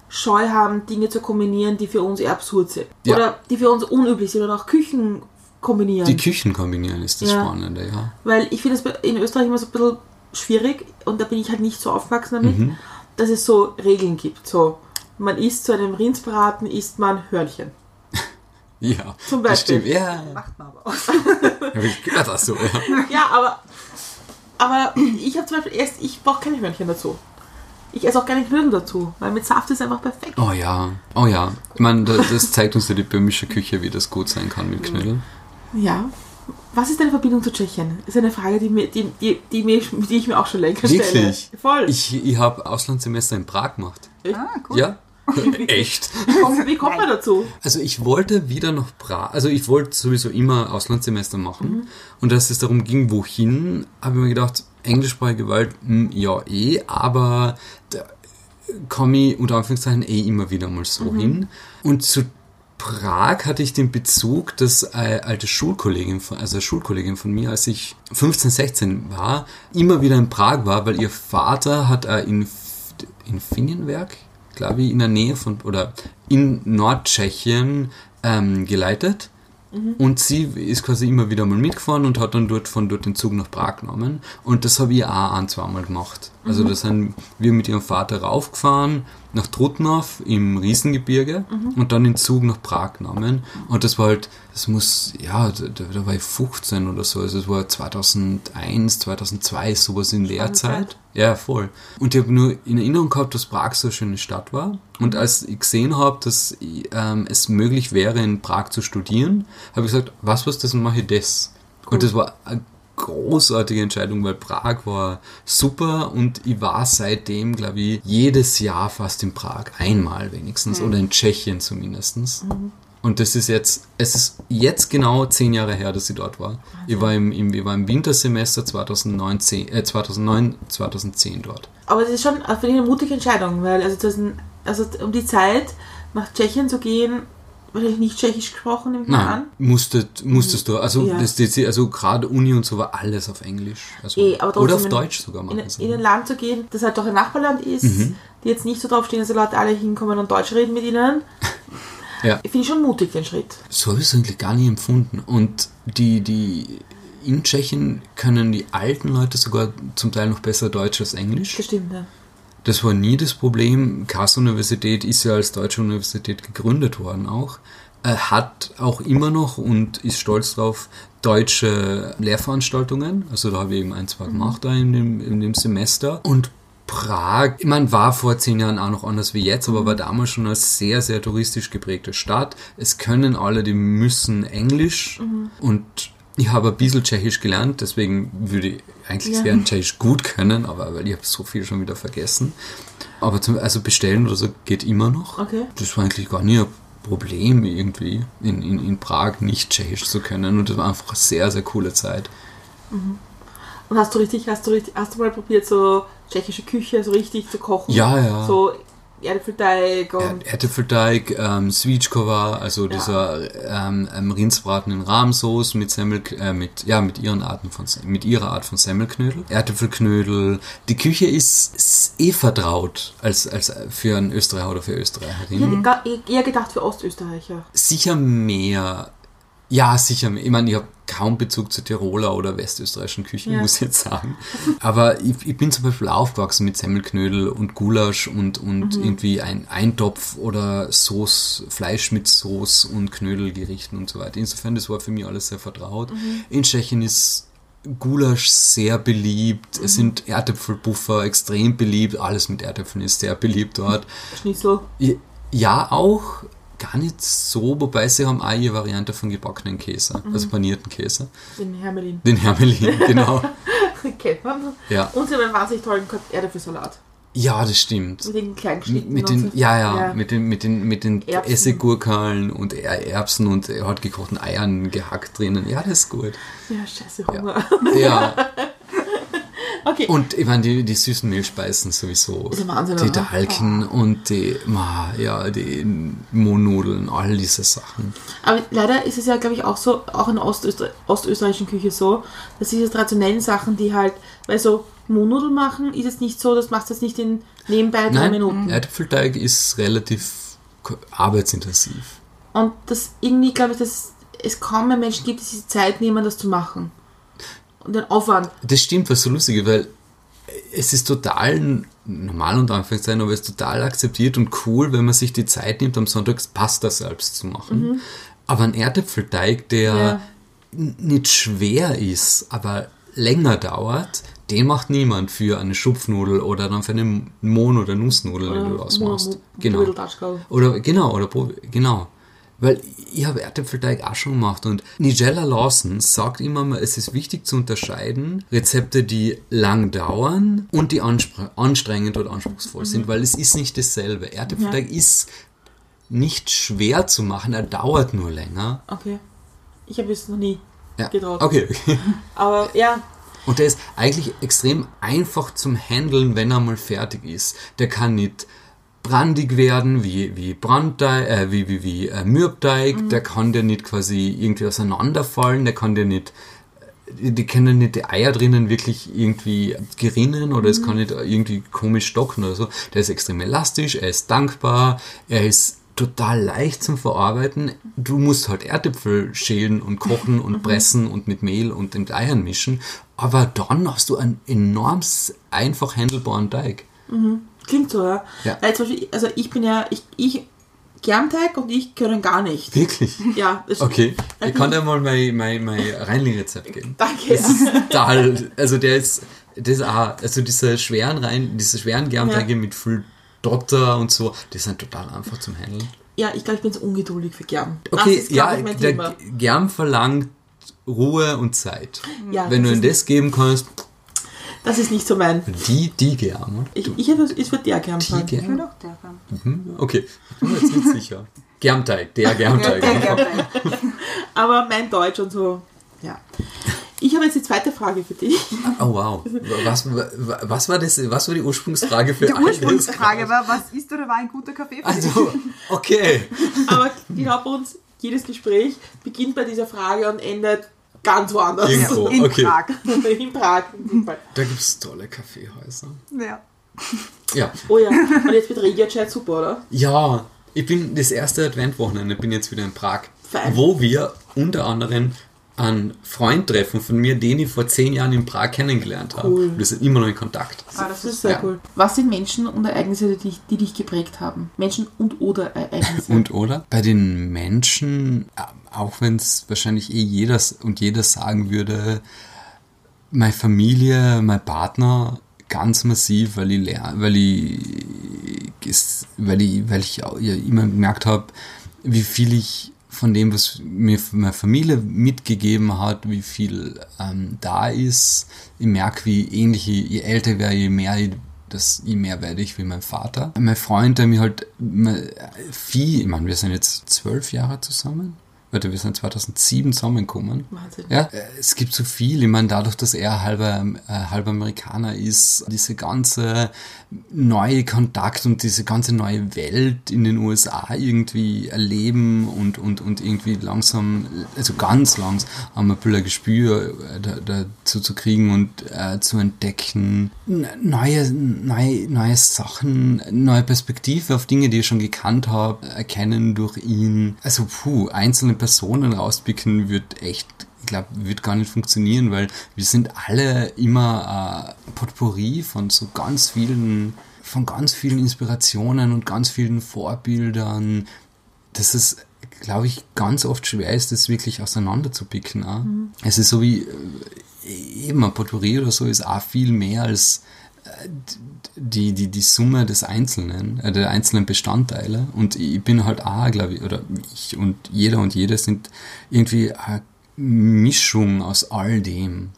Scheu haben, Dinge zu kombinieren, die für uns eher absurd sind. Ja. Oder die für uns unüblich sind oder auch Küchen kombinieren. Die Küchen kombinieren ist das Ja. Spannende, ja. Weil ich finde es in Österreich immer so ein bisschen schwierig und da bin ich halt nicht so aufgewachsen damit, Mhm. dass es so Regeln gibt. So, man isst zu einem Rindsbraten, isst man Hörnchen. Ja, Zum das Beispiel. stimmt. Ja, Macht man aber auch. gehört das so, ja. Ja, aber, aber ich habe zum Beispiel erst, ich brauche keine Hörnchen dazu. Ich esse auch keine Knödel dazu, weil mit Saft ist einfach perfekt. Oh ja, oh ja. Ich meine, da- das zeigt uns ja die böhmische Küche, wie das gut sein kann mit Knödeln. Ja. Was ist deine Verbindung zu Tschechien? Ist eine Frage, die, mir, die, die, die, mir, die ich mir auch schon länger stelle. Wirklich? Voll. Ich, ich habe Auslandssemester in Prag gemacht. Ah, cool. Ja? Echt? wie kommt, wie kommt man dazu? Also ich wollte wieder nach Prag, also ich wollte sowieso immer Auslandssemester machen und als es darum ging, wohin, habe ich mir gedacht, englischsprachige Welt, hm, ja eh, aber da komme ich unter Anführungszeichen eh immer wieder mal so hin. Und zu Prag hatte ich den Bezug, dass eine alte Schulkollegin, von, also eine Schulkollegin von mir, als ich 15, 16 war, immer wieder in Prag war, weil ihr Vater hat ein Inf Infineonwerk, glaube ich, in der Nähe von, oder in Nordtschechien ähm, geleitet. Und sie ist quasi immer wieder mal mitgefahren und hat dann dort von dort den Zug nach Prag genommen. Und das habe ich auch ein, zweimal gemacht. Also da sind wir mit ihrem Vater raufgefahren nach Trutnov im Riesengebirge und dann den Zug nach Prag genommen. Und das war halt, das muss, ja, da, da war ich 15 oder so. Also es war 2001, 2002, sowas in der Spannende Zeit. Zeit. Ja, voll. Und ich habe nur in Erinnerung gehabt, dass Prag so eine schöne Stadt war. Und als ich gesehen habe, dass ähm, es möglich wäre, in Prag zu studieren, habe ich gesagt, was was das, mache ich das. Und das war großartige Entscheidung, weil Prag war super und ich war seitdem, glaube ich, jedes Jahr fast in Prag. Einmal wenigstens. Oder in Tschechien zumindest. Und das ist jetzt, es ist jetzt genau zehn Jahre her, dass ich dort war. Ich war im, im, ich war im Wintersemester 2019, äh, 2009, 2010 dort. Aber das ist schon, äh, finde ich, eine mutige Entscheidung, weil also, das also um die Zeit nach Tschechien zu gehen, wahrscheinlich nicht Tschechisch gesprochen, nehme ich mal an. Nein, musstet, musstest du. Also, Ja. das, also gerade Uni und so war alles auf Englisch. Also, aber oder auf in- Deutsch sogar In, manches. in ein Land zu gehen, das halt doch ein Nachbarland ist, Mhm. die jetzt nicht so drauf stehen, dass die Leute alle hinkommen und Deutsch reden mit ihnen. Ja. Ich finde schon mutig, den Schritt. So habe ich es eigentlich gar nicht empfunden. Und die, die in Tschechien können die alten Leute sogar zum Teil noch besser Deutsch als Englisch. Das stimmt, ja. Das war nie das Problem. Karls-Universität ist ja als deutsche Universität gegründet worden auch. Äh, Hat auch immer noch und ist stolz drauf deutsche Lehrveranstaltungen. Also da habe ich eben ein, zwei gemacht da in dem, in dem Semester. Und Prag, ich meine, war vor zehn Jahren auch noch anders wie jetzt, aber war damals schon eine sehr, sehr touristisch geprägte Stadt. Es können alle, die müssen Englisch und ich habe ein bisschen Tschechisch gelernt, deswegen würde ich eigentlich Ja. Tschechisch gut können, aber weil ich habe so viel schon wieder vergessen. Aber zum, also bestellen oder so geht immer noch. Okay. Das war eigentlich gar nie ein Problem irgendwie, in, in, in Prag nicht Tschechisch zu können. Und das war einfach eine sehr, sehr coole Zeit. Und hast du richtig, hast du richtig, hast du mal probiert, so tschechische Küche so richtig zu kochen? Ja, ja. So Erdäpfelteig und Er- Erdäpfelteig, ähm, Svíčková, also dieser ähm, ähm, Rindsbraten in Rahmsoße mit Semmel, äh, mit ja mit ihren Arten von mit ihrer Art von Semmelknödel, Erdäpfelknödel. Die Küche ist, ist eh vertraut als als für einen Österreicher oder für ich Österreicherin. hätte eher gedacht für Ostösterreicher. Sicher mehr Ja, sicher. Ich meine, ich habe kaum Bezug zu Tiroler oder westösterreichischen Küchen, Ja. muss ich jetzt sagen. Aber ich, ich bin zum Beispiel aufgewachsen mit Semmelknödel und Gulasch und, und irgendwie ein Eintopf oder Sauce, Fleisch mit Sauce und Knödelgerichten und so weiter. Insofern, das war für mich alles sehr vertraut. In Tschechien ist Gulasch sehr beliebt. Es sind Erdäpfelpuffer extrem beliebt. Alles mit Erdäpfeln ist sehr beliebt dort. Schnitzel. Ja, auch gar nicht so, wobei sie haben auch ihre Variante von gebackenen Käse, also panierten Käse. Den Hermelin. Den Hermelin, genau. Kennt man. Ja. Und sie haben einen wahnsinnig tollen Erdäpfelsalat. Ja, das stimmt. Mit den kleinen Schnitten. mit und den, so. ja, ja, mit den, mit den, mit den Erbsen. Essiggurkeln und Er- Erbsen und hart gekochten Eiern gehackt drinnen. Ja, das ist gut. Ja, scheiße, Hunger. Ja, Okay. und ich meine, die, die süßen Mehlspeisen sowieso. Ist Wahnsinn, die? Dalken und die, ma, ja, die Mohnnudeln, all diese Sachen. Aber leider ist es ja, glaube ich, auch so, auch in der Ostöster ostösterreichischen Küche so, dass diese traditionellen Sachen, die halt, weil so Mohnnudeln machen, ist es nicht so, das machst du jetzt nicht in nebenbei drei Nein, Minuten. Erdäpfelteig ist relativ arbeitsintensiv. Und das irgendwie, glaube ich, dass es kaum mehr Menschen gibt, die sich die Zeit nehmen, das zu machen. Und den Aufwand. Das stimmt, was so lustig ist, weil es ist total normal unter Anführungszeichen, aber es ist total akzeptiert und cool, wenn man sich die Zeit nimmt, am Sonntag Pasta selbst zu machen. Aber ein Erdäpfelteig, der Mhm. Ja. nicht schwer ist, aber länger dauert, den macht niemand für eine Schupfnudel oder dann für eine Mohn- oder Nussnudel, die du daraus Mo- machst. Mo- Genau. Oder genau, oder Pro- genau. Weil ich habe Erdäpfelteig auch schon gemacht und Nigella Lawson sagt immer mal, es ist wichtig zu unterscheiden, Rezepte, die lang dauern und die anstrengend oder anspruchsvoll sind, weil es ist nicht dasselbe. Erdäpfelteig ist nicht schwer zu machen, er dauert nur länger. Okay. Ich habe es noch nie Ja. getraut. Okay, okay. Aber ja, Und der ist eigentlich extrem einfach zum Handeln, wenn er mal fertig ist. Der kann nicht brandig werden wie, wie Brandteig, äh, wie, wie, wie äh, Mürbteig. Der kann der nicht quasi irgendwie auseinanderfallen. Der kann der nicht, äh, die können nicht die Eier drinnen wirklich irgendwie gerinnen oder es kann nicht irgendwie komisch stocken oder so. Der ist extrem elastisch, er ist dankbar, er ist total leicht zum Verarbeiten. Du musst halt Erdäpfel schälen und kochen und pressen und mit Mehl und mit Eiern mischen. Aber dann hast du einen enorm einfach handelbaren Teig. Klingt so, ja. Ja. Weil zum Beispiel, also ich bin ja, ich, ich Germteig und ich können gar nicht. Wirklich? Ja, das Okay, ich kann dir mal mein, mein, mein Reinling-Rezept geben. Danke. Das ist total, also der ist, das auch, also diese schweren Rein, diese schweren Germteige Ja. mit viel Dotter und so, die sind total einfach zum Handeln. Ja, ich glaube, ich bin so ungeduldig für Germ. Okay, ist, glaub ja, der Thema. Germ verlangt Ruhe und Zeit. Ja, Wenn du ihm das geben kannst, das ist nicht so mein. die, die Germ. oder? Ich, ich hätte es wird der Germ Die sagen. Ich Germ? doch der Germ. Mhm, Okay, ich bin mir jetzt nicht sicher. Germteig, der Germteig. Der Germ. Aber mein Deutsch und so, ja. Ich habe jetzt die zweite Frage für dich. Oh wow. Was, was, war das, was war die Ursprungsfrage für Die all das? Ursprungsfrage war, was ist oder war ein guter Kaffee für dich? Also, okay. Aber ich glaube, uns jedes Gespräch beginnt bei dieser Frage und endet ganz woanders. Irgendwo. In okay. Prag. In Prag. Da gibt es tolle Kaffeehäuser. Ja. Ja. Oh ja, und jetzt mit Regia-Chat super, oder? Ja, ich bin das erste Adventwochenende, bin jetzt wieder in Prag, Fein. wo wir unter anderem einen Freund treffen von mir, den ich vor zehn Jahren in Prag kennengelernt habe. Cool. Wir sind immer noch in Kontakt. Ah, Das ist sehr Ja. cool. Was sind Menschen und Ereignisse, die dich, die dich geprägt haben? Menschen und oder Ereignisse. Und oder? Bei den Menschen, auch wenn es wahrscheinlich eh jeder und jeder sagen würde, meine Familie, mein Partner ganz massiv, weil ich weil ich, weil ich, weil ich immer gemerkt habe, wie viel ich von dem, was mir meine Familie mitgegeben hat, wie viel ähm, da ist. Ich merke, wie ähnlich ich, je älter ich werde, je mehr ich das, je mehr werde ich wie mein Vater. Mein Freund, der mir halt immer viel, ich meine, wir sind jetzt zwölf Jahre zusammen. Warte, wir sind 2007 zusammengekommen. Wahnsinn. Ja, äh, es gibt so viel. Ich meine, dadurch, dass er halber, äh, halber Amerikaner ist, diese ganze neue Kontakt und diese ganze neue Welt in den USA irgendwie erleben und, und, und irgendwie langsam, also ganz langsam, ein bisschen ein Gespür äh, da, dazu zu kriegen und äh, zu entdecken. Neue, neue, neue Sachen, neue Perspektive auf Dinge, die ich schon gekannt habe, erkennen durch ihn. Also, puh, einzelne Personen rauspicken wird echt, glaube, wird gar nicht funktionieren, weil wir sind alle immer äh, Potpourri von so ganz vielen, von ganz vielen Inspirationen und ganz vielen Vorbildern. Das ist glaube ich, ganz oft schwer ist, das wirklich auseinanderzupicken. Auch. Mhm. Es ist so wie, äh, eben ein Potpourri oder so ist auch viel mehr als äh, die, die, die Summe des Einzelnen, äh, der einzelnen Bestandteile. Und ich bin halt auch, glaube ich, oder ich und jeder und jede sind irgendwie eine Mischung aus all dem.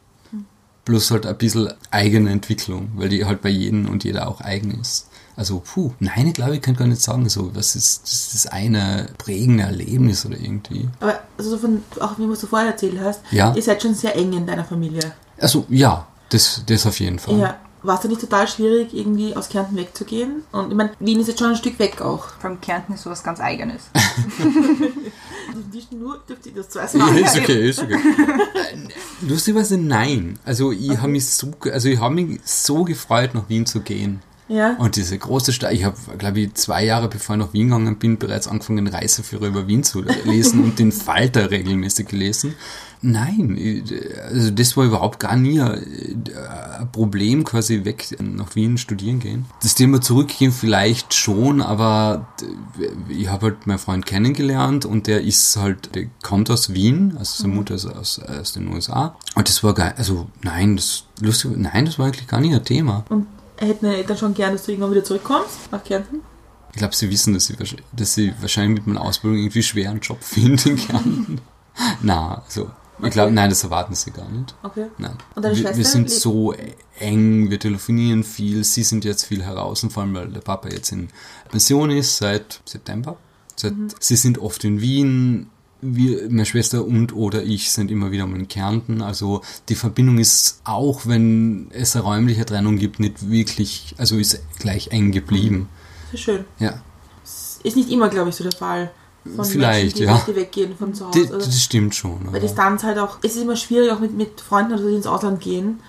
Plus halt ein bisschen eigene Entwicklung, weil die halt bei jedem und jeder auch eigen ist. Also, puh, nein, ich glaube, ich kann gar nicht sagen, so, was ist das, ist eine prägende Erlebnis oder irgendwie. Aber also von, auch wie du so vorher erzählt hast, Ja. ihr seid schon sehr eng in deiner Familie. Also, ja, das, das auf jeden Fall. Ja. War es da nicht total schwierig, irgendwie aus Kärnten wegzugehen? Und ich meine, Wien ist jetzt schon ein Stück weg auch. Vom Kärnten ist sowas ganz Eigenes. Nicht nur dürft ihr das zwei Ja, sagen. ist okay, ist okay. Äh, Lustigerweise nein. Also ich habe mich so, also ich habe mich so gefreut, nach Wien zu gehen. Ja. Und diese große Stadt, ich habe, glaube ich, zwei Jahre bevor ich nach Wien gegangen bin, bereits angefangen, den Reiseführer über Wien zu lesen und den Falter regelmäßig gelesen. Nein, ich- also das war überhaupt gar nie ein ein Problem, quasi weg nach Wien studieren gehen. Das Thema zurückgehen vielleicht schon, aber ich habe halt meinen Freund kennengelernt und der ist halt, der kommt aus Wien, also seine Mutter ist aus, aus den USA. Und das war geil, also nein, das lustig, nein, das war eigentlich gar nicht ein Thema. Und hätten deine Eltern schon gern, dass du irgendwann wieder zurückkommst nach Kärnten? Ich glaube, sie wissen, dass sie, dass sie wahrscheinlich mit meiner Ausbildung irgendwie schwer einen Job finden kann. Na, also, ich glaube, nein, das erwarten sie gar nicht. Okay. Nein. Und deine wir, Schwester wir sind lebt- so eng, wir telefonieren viel, sie sind jetzt viel heraus, und vor allem, weil der Papa jetzt in Pension ist seit September. Seit, Mhm. Sie sind oft in Wien, wir, meine Schwester und oder ich sind immer wieder mal in Kärnten. Also die Verbindung ist, auch wenn es eine räumliche Trennung gibt, nicht wirklich, also ist gleich eng geblieben. Sehr schön. Ja. Ist nicht immer, glaube ich, so der Fall. Von Vielleicht, Menschen, die, ja. weggehen von zu Das, Hause. Also, das stimmt schon. Weil Aber Distanz halt auch, es ist immer schwierig, auch mit, mit Freunden, oder so, die ins Ausland gehen,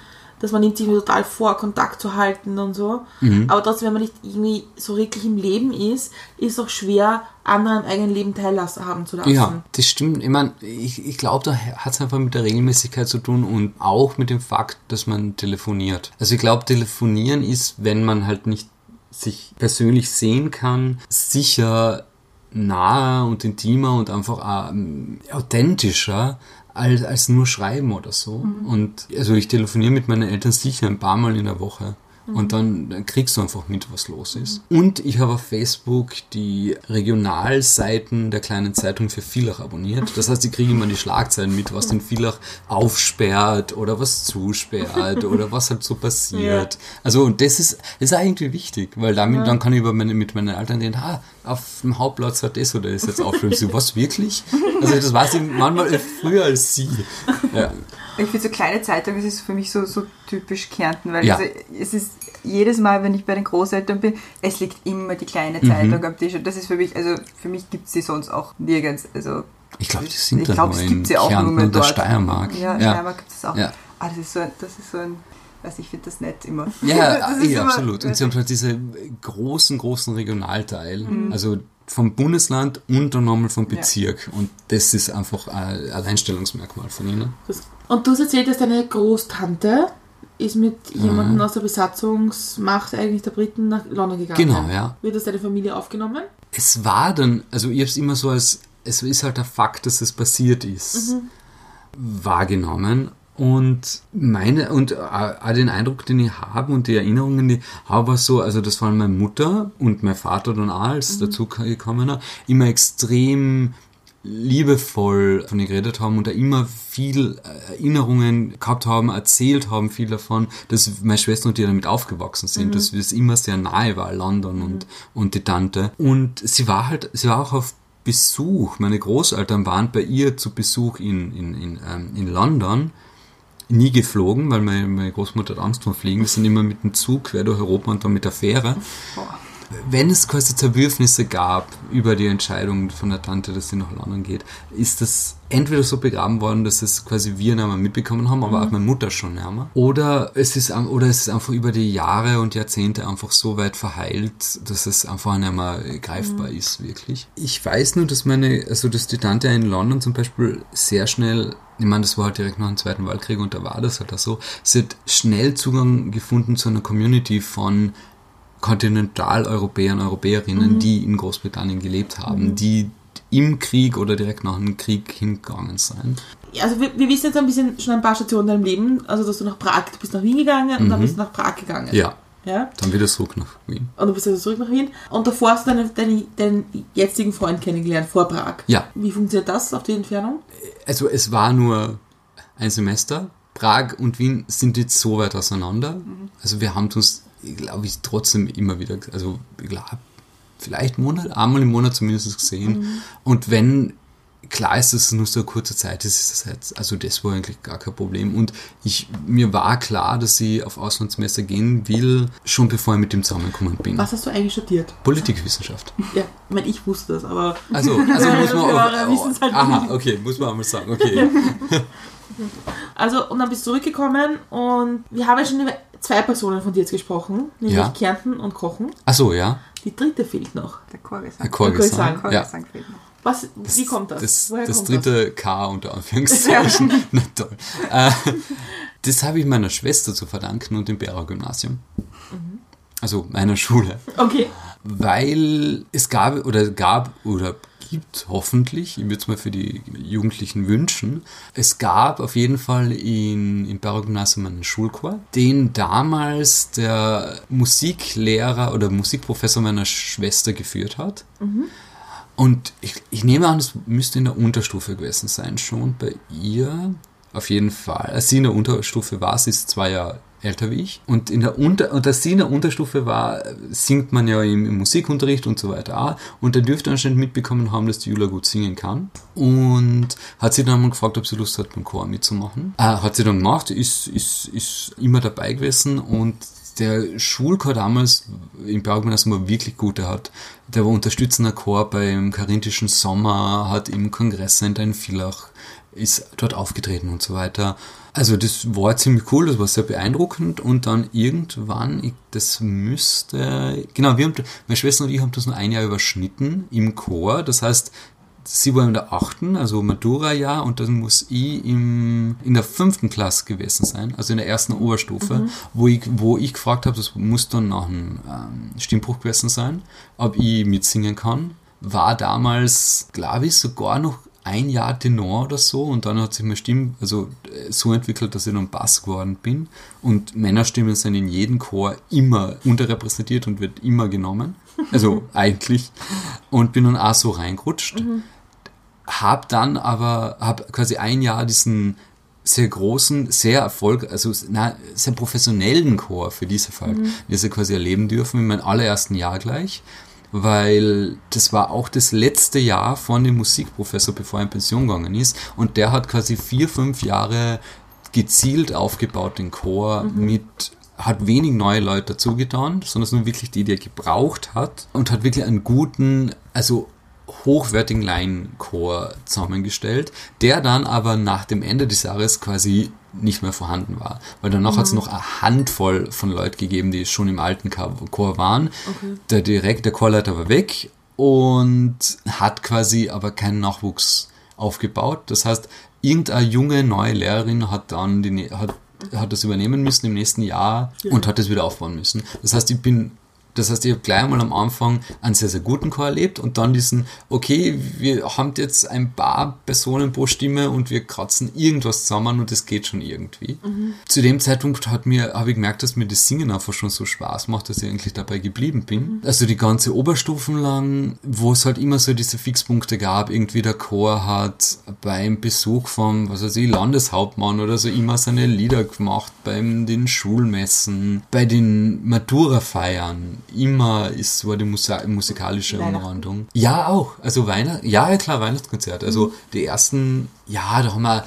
dass man nimmt sich total vor, Kontakt zu halten und so. Mhm. Aber trotzdem, wenn man nicht irgendwie so wirklich im Leben ist, ist es auch schwer, anderen am eigenen Leben teilhaben haben zu lassen. ja, das stimmt. Ich meine, ich, ich glaube, da hat es einfach mit der Regelmäßigkeit zu tun und auch mit dem Fakt, dass man telefoniert. Also ich glaube, telefonieren ist, wenn man halt nicht sich persönlich sehen kann, sicher naher und intimer und einfach ähm, authentischer als, als nur schreiben oder so. Und also ich telefoniere mit meinen Eltern sicher ein paar Mal in der Woche. Und dann, dann kriegst du einfach mit, was los ist. Und ich habe auf Facebook die Regionalseiten der kleinen Zeitung für Villach abonniert. Das heißt, ich kriege immer die Schlagzeilen mit, was den Villach aufsperrt oder was zusperrt oder was halt so passiert. Also und das ist, das ist eigentlich wichtig, weil damit dann kann ich über meine, mit meinen Eltern reden, ah, auf dem Hauptplatz hat das oder das jetzt. Sie, was wirklich? Also das weiß ich manchmal früher als sie. Ja. Ich finde so kleine Zeitung, das ist für mich so, so typisch Kärnten, weil Ja. also, es ist jedes Mal, wenn ich bei den Großeltern bin, es liegt immer die kleine Mhm. Zeitung am Tisch und das ist für mich, also für mich gibt es sie sonst auch nirgends. Also Ich glaube, die sind ich nur es gibt sie auch nur Kärnten mehr und der dort. Steiermark. Ja, in ja. Steiermark gibt es auch. Ja. Ah, das ist so ein, das ist so ein, weiß ich finde das nett immer. Ja, Das ist ja immer- absolut. Und sie haben halt diese großen, großen Regionalteil. Mhm. Also vom Bundesland und dann nochmal vom Bezirk. Und das ist einfach ein Alleinstellungsmerkmal von ihnen. Das- Und du hast erzählt, dass deine Großtante ist mit jemandem aus der Besatzungsmacht eigentlich der Briten nach London gegangen. Genau, ja. Wird das deine Familie aufgenommen? Es war dann, also ich habe es immer so als, es ist halt der Fakt, dass es passiert ist, wahrgenommen. Und meine, und auch auch den Eindruck, den ich habe und die Erinnerungen, die habe, war so, also das waren meine Mutter und mein Vater dann als dazugekommener, immer extrem liebevoll von ihr geredet haben und da immer viel äh, Erinnerungen gehabt haben, erzählt haben, viel davon, dass meine Schwester und die damit aufgewachsen sind, dass es immer sehr nahe war, London und, und die Tante. Und sie war halt, sie war auch auf Besuch, meine Großeltern waren bei ihr zu Besuch in, in, in, ähm, in London, nie geflogen, weil meine, meine Großmutter hat Angst vor Fliegen. Wir sind immer mit dem Zug quer durch Europa und dann mit der Fähre. Wenn es quasi Zerwürfnisse gab über die Entscheidung von der Tante, dass sie nach London geht, ist das entweder so begraben worden, dass es quasi wir nicht mehr mitbekommen haben, aber auch meine Mutter schon nicht mehr. Oder es ist, oder es ist einfach über die Jahre und Jahrzehnte einfach so weit verheilt, dass es einfach nicht mehr greifbar ist, wirklich. Ich weiß nur, dass meine, also dass die Tante in London zum Beispiel sehr schnell ich meine, das war halt direkt nach dem Zweiten Weltkrieg und da war das halt auch so. Sie hat schnell Zugang gefunden zu einer Community von Kontinentaleuropäern, Europäerinnen, die in Großbritannien gelebt haben, die im Krieg oder direkt nach dem Krieg hingegangen sind. Also wir, wir wissen jetzt ein bisschen schon ein paar Stationen in deinem Leben. Also dass du nach Prag, du bist nach Wien gegangen und dann bist du nach Prag gegangen. Mhm. Ja, ja. dann wieder zurück nach Wien. Und du bist also zurück nach Wien. Und davor hast du deine, deine, deinen jetzigen Freund kennengelernt, vor Prag. Ja. Wie funktioniert das auf die Entfernung? Also es war nur ein Semester. Prag und Wien sind jetzt so weit auseinander. Also wir haben uns, glaube ich, trotzdem immer wieder, also ich glaube, vielleicht einen Monat, einmal im Monat zumindest gesehen. Und wenn klar ist, dass es nur so eine kurze Zeit ist, ist das halt, also das war eigentlich gar kein Problem. Und ich, mir war klar, dass ich auf Auslandssemester gehen will, schon bevor ich mit dem zusammengekommen bin. Was hast du eigentlich studiert? Politikwissenschaft. Ja, ich meine, ich wusste das, aber Also, also muss man wissen's halt aha, okay, muss man einmal sagen, okay. Also, und dann bist du zurückgekommen und wir haben ja schon über zwei Personen von dir jetzt gesprochen, nämlich Ja. Kärnten und Kochen. Ach so, ja. Die dritte fehlt noch. Der Chorgesang. Ein Chorgesang. Chorgesang, Ja. Chorgesang fehlt noch. Was, wie kommt das? Das, Woher das kommt dritte K unter Anführungszeichen. Na toll. Äh, das habe ich meiner Schwester zu verdanken und dem Bera Gymnasium. Also meiner Schule. das? Okay. Weil es gab oder gab oder gibt hoffentlich, ich würde es mal für die Jugendlichen wünschen, es gab auf jeden Fall in, im Bera Gymnasium einen Schulchor, den damals der Musiklehrer oder Musikprofessor meiner Schwester geführt hat. Und ich, ich nehme an, es müsste in der Unterstufe gewesen sein, schon bei ihr. Auf jeden Fall. Als sie in der Unterstufe war, sie ist zwei Jahre älter wie ich. Und, in der Unter und als sie in der Unterstufe war, singt man ja im, im Musikunterricht und so weiter auch. Und er dürfte anscheinend mitbekommen haben, dass die Jula gut singen kann. Und hat sie dann mal gefragt, ob sie Lust hat, beim Chor mitzumachen. Äh, hat sie dann gemacht, ist, ist, ist immer dabei gewesen und der Schulchor damals im Berggymnasium war wirklich gut. Der hat, der war unterstützender Chor beim Karinthischen Sommer, hat im Kongresscenter in Villach, ist dort aufgetreten und so weiter. Also das war ziemlich cool, das war sehr beeindruckend und dann irgendwann, ich, das müsste, genau, wir haben, meine Schwester und ich haben das nur ein Jahr überschnitten im Chor, das heißt, sie war in der achten, also Matura-Jahr, und dann muss ich im, in der fünften Klasse gewesen sein, also in der ersten Oberstufe, wo, ich, wo ich gefragt habe, das muss dann nach einem ähm, Stimmbruch gewesen sein, ob ich mitsingen kann. War damals, glaube ich, sogar noch ein Jahr Tenor oder so und dann hat sich meine Stimme also äh, so entwickelt, dass ich dann Bass geworden bin. Und Männerstimmen sind in jedem Chor immer unterrepräsentiert und wird immer genommen, also eigentlich. Und bin dann auch so reingerutscht. Hab dann aber, hab quasi ein Jahr diesen sehr großen, sehr erfolg, also na, sehr professionellen Chor für diese Fall, das wir quasi erleben dürfen in meinem allerersten Jahr gleich, weil das war auch das letzte Jahr von dem Musikprofessor, bevor er in Pension gegangen ist. Und der hat quasi vier, fünf Jahre gezielt aufgebaut den Chor mit hat wenig neue Leute dazugetan, sondern es sind wirklich die, die er gebraucht hat und hat wirklich einen guten, also hochwertigen Laienchor zusammengestellt, der dann aber nach dem Ende des Jahres quasi nicht mehr vorhanden war. Weil danach hat es noch eine Handvoll von Leuten gegeben, die schon im alten Chor waren. Der direkt, der Chorleiter war weg und hat quasi aber keinen Nachwuchs aufgebaut. Das heißt, irgendeine junge neue Lehrerin hat dann die, ne- hat, hat das übernehmen müssen im nächsten Jahr und hat das wieder aufbauen müssen. Das heißt, ich bin das heißt, ich habe gleich mal am Anfang einen sehr, sehr guten Chor erlebt und dann diesen, okay, wir haben jetzt ein paar Personen pro Stimme und wir kratzen irgendwas zusammen und es geht schon irgendwie. Zu dem Zeitpunkt hat mir, habe ich gemerkt, dass mir das Singen einfach schon so Spaß macht, dass ich eigentlich dabei geblieben bin. Also die ganze Oberstufen lang, wo es halt immer so diese Fixpunkte gab, irgendwie der Chor hat beim Besuch vom, was weiß ich, Landeshauptmann oder so immer seine Lieder gemacht, beim den Schulmessen, bei den Matura-Feiern immer ist, war die Musa musikalische. Umrandung. Ja, auch. Also Weihnachten, ja, klar, Weihnachtskonzert. Also die ersten, ja, da haben wir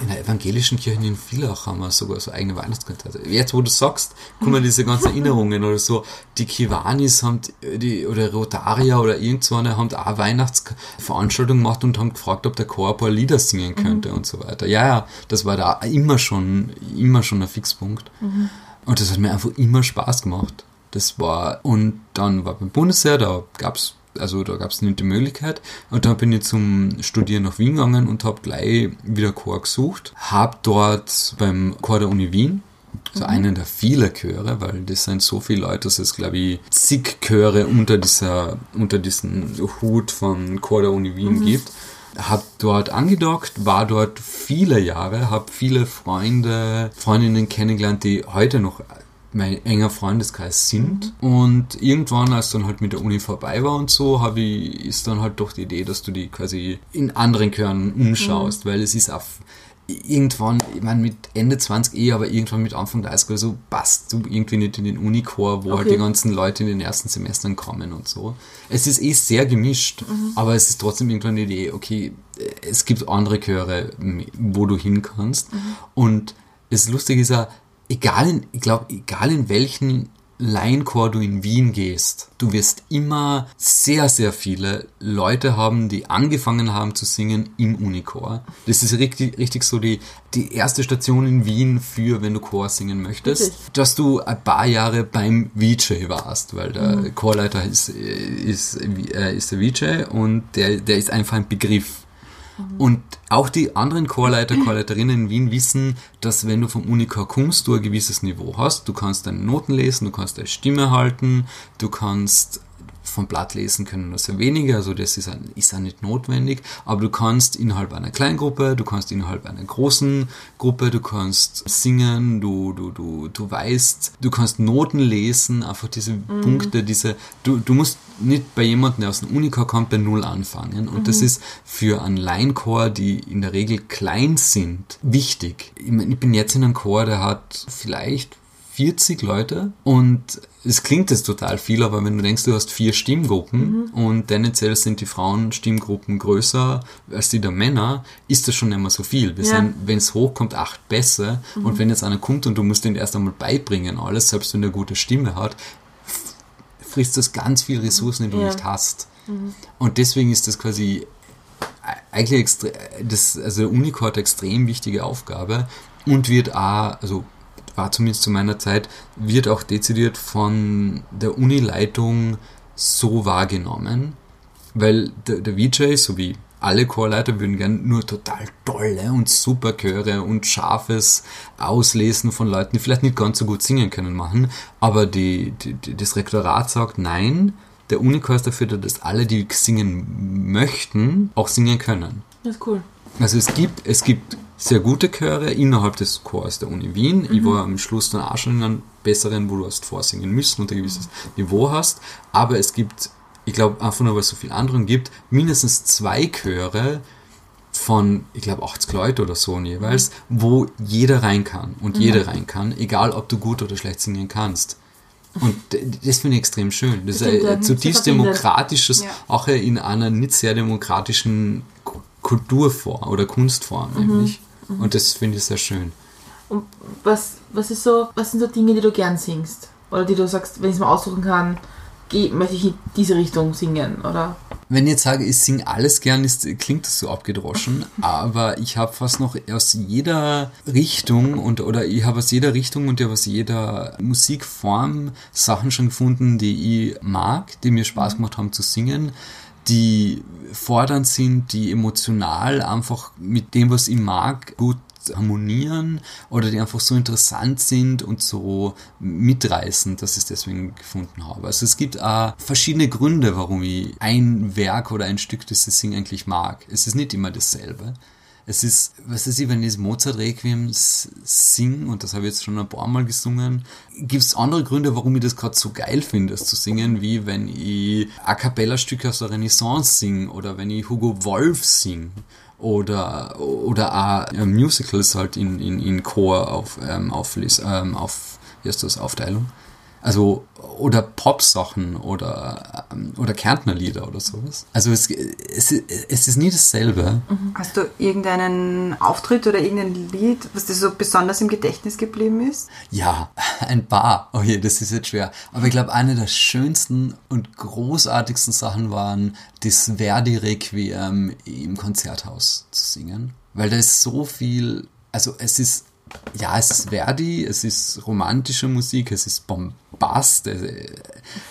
in der evangelischen Kirche in Villach haben wir sogar so eigene Weihnachtskonzerte. Jetzt, wo du sagst, kommen diese ganzen Erinnerungen oder so. Die Kiwanis haben, die, oder Rotaria oder irgend so eine haben auch Weihnachtsveranstaltungen gemacht und haben gefragt, ob der Chor ein paar Lieder singen könnte und so weiter. Ja, ja, das war da immer schon, immer schon ein Fixpunkt. Und das hat mir einfach immer Spaß gemacht. Das war, und dann war beim Bundesheer, da gab's also da gab's nicht die Möglichkeit. Und dann bin ich zum Studieren nach Wien gegangen und habe gleich wieder Chor gesucht. Hab dort beim Chor der Uni Wien, also einen der vielen Chöre, weil das sind so viele Leute, dass es glaube ich zig Chöre unter dieser, unter diesem Hut von Chor der Uni Wien gibt. Hab dort angedockt, war dort viele Jahre, hab viele Freunde, Freundinnen kennengelernt, die heute noch mein enger Freundeskreis sind. Und irgendwann, als dann halt mit der Uni vorbei war und so, habe ich, ist dann halt doch die Idee, dass du die quasi in anderen Chören umschaust, weil es ist auch irgendwann, ich meine mit Ende 20 eh, aber irgendwann mit Anfang 30 oder so, passt du irgendwie nicht in den Unichor, wo halt Okay. die ganzen Leute in den ersten Semestern kommen und so. Es ist eh sehr gemischt, aber es ist trotzdem irgendwann die Idee, okay, es gibt andere Chöre, wo du hin kannst. Und das Lustige ist ja, egal in, ich glaube, egal in welchen Laienchor du in Wien gehst, du wirst immer sehr, sehr viele Leute haben, die angefangen haben zu singen im Unichor. Das ist richtig, richtig so die, die erste Station in Wien für, wenn du Chor singen möchtest, Wirklich? dass du ein paar Jahre beim VJ warst, weil der Chorleiter ist, ist, äh, ist der VJ und der, der ist einfach ein Begriff. Und auch die anderen Chorleiter, Chorleiterinnen in Wien wissen, dass wenn du vom Unichor kommst, du ein gewisses Niveau hast. Du kannst deine Noten lesen, du kannst deine Stimme halten, du kannst vom Blatt lesen können nur sehr wenige, also das ist, ein, ist auch nicht notwendig, aber du kannst innerhalb einer Kleingruppe, du kannst innerhalb einer großen Gruppe, du kannst singen, du, du, du, du weißt, du kannst Noten lesen, einfach diese Punkte, diese, du, du musst nicht bei jemandem, der aus dem Unichor kommt, bei Null anfangen. Und das ist für einen Laienchor, die in der Regel klein sind, wichtig. Ich, mein, ich bin jetzt in einem Chor, der hat vielleicht 40 Leute und es klingt jetzt total viel, aber wenn du denkst, du hast vier Stimmgruppen und tendenziell sind die Frauenstimmgruppen größer als die der Männer, ist das schon nicht mehr so viel. Wir Ja. sind, wenn es hochkommt, acht Bässe und wenn jetzt einer kommt und du musst den erst einmal beibringen, alles, selbst wenn er gute Stimme hat, frisst das ganz viel Ressourcen, die du Ja. nicht hast. Und deswegen ist das quasi eigentlich extre das, also der eine extrem wichtige Aufgabe und wird auch, also war zumindest zu meiner Zeit, wird auch dezidiert von der Unileitung so wahrgenommen, weil der, der VJ sowie alle Chorleiter würden gern nur total tolle und super Chöre und scharfes Auslesen von Leuten, die vielleicht nicht ganz so gut singen können, machen. Aber die, die, die, das Rektorat sagt, nein, der Unichor ist dafür, da, dass alle, die singen möchten, auch singen können. Das ist cool. Also es gibt, es gibt sehr gute Chöre innerhalb des Chors der Uni Wien. Ich war am Schluss dann auch schon in einem besseren, wo du hast vorsingen müssen und ein gewisses Niveau hast. Aber es gibt, ich glaube einfach nur, weil es so viele anderen gibt, mindestens zwei Chöre von, ich glaube, 80 Leute oder so jeweils, wo jeder rein kann und jede rein kann, egal ob du gut oder schlecht singen kannst. Und das finde ich extrem schön. Das ist ja, ein zutiefst demokratisches, Ja. auch in einer nicht sehr demokratischen Kulturform oder Kunstform nämlich. Und das finde ich sehr schön. Und was, was ist so, was sind so Dinge, die du gern singst? Oder die du sagst, wenn ich es mal aussuchen kann, geh, möchte ich in diese Richtung singen, oder? Wenn ich jetzt sage, ich singe alles gern, ist, klingt das so abgedroschen, aber ich habe fast noch aus jeder Richtung und oder ich habe aus jeder Richtung und aus jeder Musikform Sachen schon gefunden, die ich mag, die mir Spaß gemacht haben zu singen, die fordernd sind, die emotional einfach mit dem, was ich mag, gut harmonieren oder die einfach so interessant sind und so mitreißend, dass ich es deswegen gefunden habe. Also es gibt auch verschiedene Gründe, warum ich ein Werk oder ein Stück des Sing eigentlich mag. Es ist nicht immer dasselbe. Es ist, was ich, wenn ich das Mozart-Requiem s- sing, und das habe ich jetzt schon ein paar Mal gesungen, gibt es andere Gründe, warum ich das gerade so geil finde, das zu singen, wie wenn ich A Cappella-Stücke aus der Renaissance singe oder wenn ich Hugo Wolf sing oder, oder auch äh, Musicals halt in, in, in Chor auf, ähm, auflis- ähm, auf, wie heißt das, Aufteilung. Also, oder Pop-Sachen oder, ähm, oder Kärntner-Lieder oder sowas. Also es, es, es ist nie dasselbe. Hast du irgendeinen Auftritt oder irgendein Lied, was dir so besonders im Gedächtnis geblieben ist? Ja, ein paar. Oh je, das ist jetzt schwer. Aber ich glaube, eine der schönsten und großartigsten Sachen waren, das Verdi-Requiem im Konzerthaus zu singen. Weil da ist so viel, also es ist, ja, es ist Verdi, es ist romantische Musik, es ist Bombast,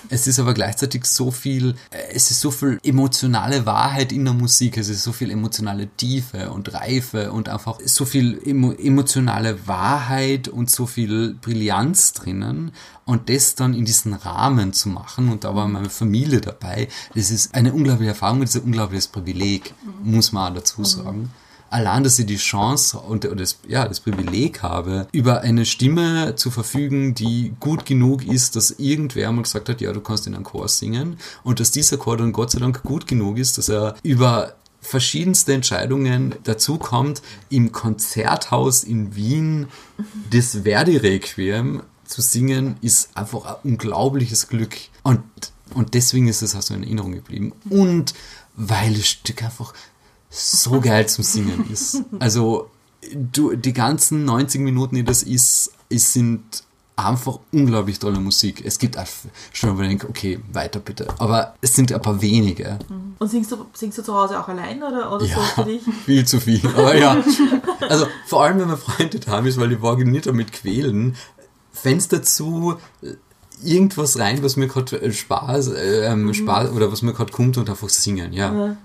es ist aber gleichzeitig so viel, es ist so viel emotionale Wahrheit in der Musik, es ist so viel emotionale Tiefe und Reife und einfach so viel emo emotionale Wahrheit und so viel Brillanz drinnen und das dann in diesen Rahmen zu machen und da war meine Familie dabei, das ist eine unglaubliche Erfahrung, das ist ein unglaubliches Privileg, muss man auch dazu sagen allein, dass ich die Chance und das, ja, das Privileg habe, über eine Stimme zu verfügen, die gut genug ist, dass irgendwer mal gesagt hat, ja, du kannst in einem Chor singen und dass dieser Chor dann Gott sei Dank gut genug ist, dass er über verschiedenste Entscheidungen dazu kommt, im Konzerthaus in Wien das Verdi-Requiem zu singen, ist einfach ein unglaubliches Glück. Und, und deswegen ist es also in Erinnerung geblieben. Und weil das Stück einfach so geil zum Singen ist. Also du, die ganzen 90 Minuten, die das ist, ist sind einfach unglaublich tolle Musik. Es gibt schon, ich denke, okay, weiter bitte. Aber es sind ein paar wenige. Und singst du, singst du zu Hause auch allein oder, oder Ja, so für dich? viel zu viel. Aber ja, also vor allem, wenn man Freunde da ist, weil die Wagen nicht damit quälen, Fenster zu, irgendwas rein, was mir gerade Spaß, äh, ähm, Spaß oder was mir gerade kommt und einfach singen, ja. Mhm. Ja.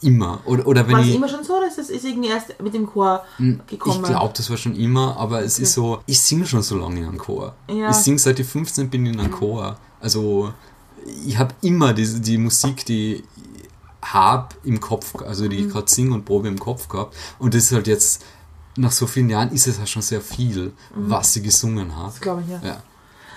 Immer. Oder, oder wenn War es immer schon so oder ist das ist irgendwie erst mit dem Chor gekommen? Ich glaube, das war schon immer, aber es ist so, ich singe schon so lange in einem Chor. Ja. Ich singe seit ich 15 bin in einem Chor. Also ich habe immer die, die Musik, die ich habe im Kopf, also die ich gerade singe und probe im Kopf gehabt. Und das ist halt jetzt, nach so vielen Jahren ist es halt schon sehr viel, was ich gesungen habe. Das glaube ich, ja. Ja.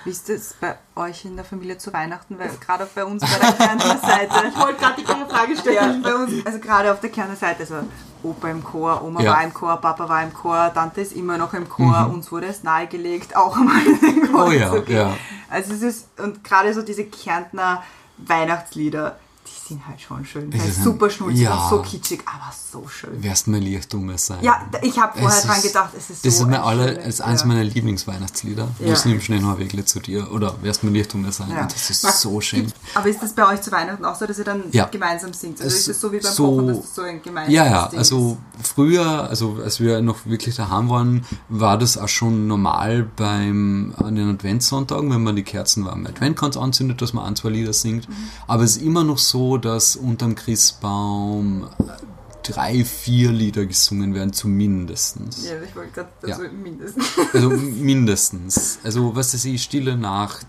Wie ist das bei euch in der Familie zu Weihnachten? Weil gerade auch bei uns bei der Kärntner Seite. Ich wollte gerade die gleiche Frage Ja, stellen. bei uns, also gerade auf der Kärntner Seite, also Opa im Chor, Oma Ja. war im Chor, Papa war im Chor, Tante ist immer noch im Chor, uns wurde es nahegelegt, auch einmal in den Chor Mhm. Oh ja, zu gehen. ja. Also es ist, und gerade so diese Kärntner Weihnachtslieder, sind halt schon schön. Es ist super schnulzig ja. und so kitschig, aber so schön. Wärst mir lieb, dummes sein. Ja, ich habe vorher Es dran ist- gedacht, es ist so Das ist mir alle, ist eins ja. meiner Lieblingsweihnachtslieder. Ja. Muss nimm schnell noch Wegle zu dir. Oder wärst mir lieb, dummes sein. Ja. Das ist so schön. Aber ist das bei euch zu Weihnachten auch so, dass ihr dann gemeinsam singt? Also Es- ist es so wie beim so- Kochen, dass das so ein gemeinsames Ja, ja, Ding also früher, also als wir noch wirklich daheim waren, war das auch schon normal beim, an den Adventssonntagen, wenn man die Kerzen warm im Adventkranz anzündet, dass man ein, zwei Lieder singt. Aber es ist immer noch so, dass unterm Christbaum drei, vier Lieder gesungen werden, zumindest. ist? Ja, ich wollte gerade Ja. also mindestens. Also mindestens. Also was weiß ich, Stille Nacht,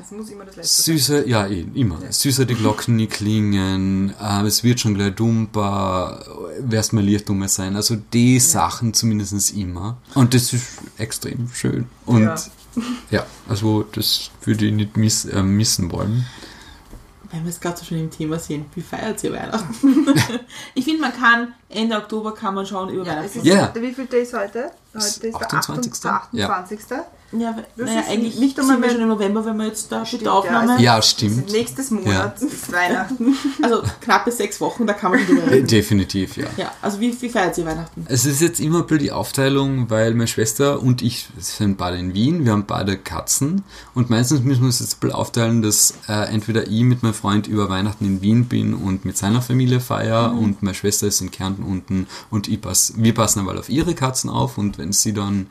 Das muss immer das letzte sein. Süße, ja, eh, immer. Süßer die Glocken nie klingen, äh, es wird schon gleich dumper, wär's mal lieb dummer sein. Also die Sachen zumindest immer. Und das ist extrem schön. Und Ja. ja, also das würde ich nicht miss, äh, missen wollen. Wenn wir es gerade so schön im Thema sehen, wie feiert ihr Weihnachten? ich finde, man kann Ende Oktober kann man schauen über Ja, Weihnachten. ist, Ja. Wie viel Day ist heute? Heute ist der 28.. 28. Ja, Das naja, ist eigentlich nicht sind einmal wir mehr- schon im November, wenn wir jetzt da Stimmt, mit der Aufnahme. also- Ja, Also stimmt. nächstes Monat ist Weihnachten. Also knappe sechs Wochen, da kann man drüber Äh, reden. Definitiv, ja. Ja, also wie, wie feiert ihr Weihnachten? Es ist jetzt immer ein bisschen die Aufteilung, weil meine Schwester und ich sind beide in Wien, wir haben beide Katzen und meistens müssen wir uns jetzt ein bisschen aufteilen, dass äh, entweder ich mit meinem Freund über Weihnachten in Wien bin und mit seiner Familie feier und meine Schwester ist in Kärnten unten und ich pass, wir passen aber auf ihre Katzen auf und wenn sie dann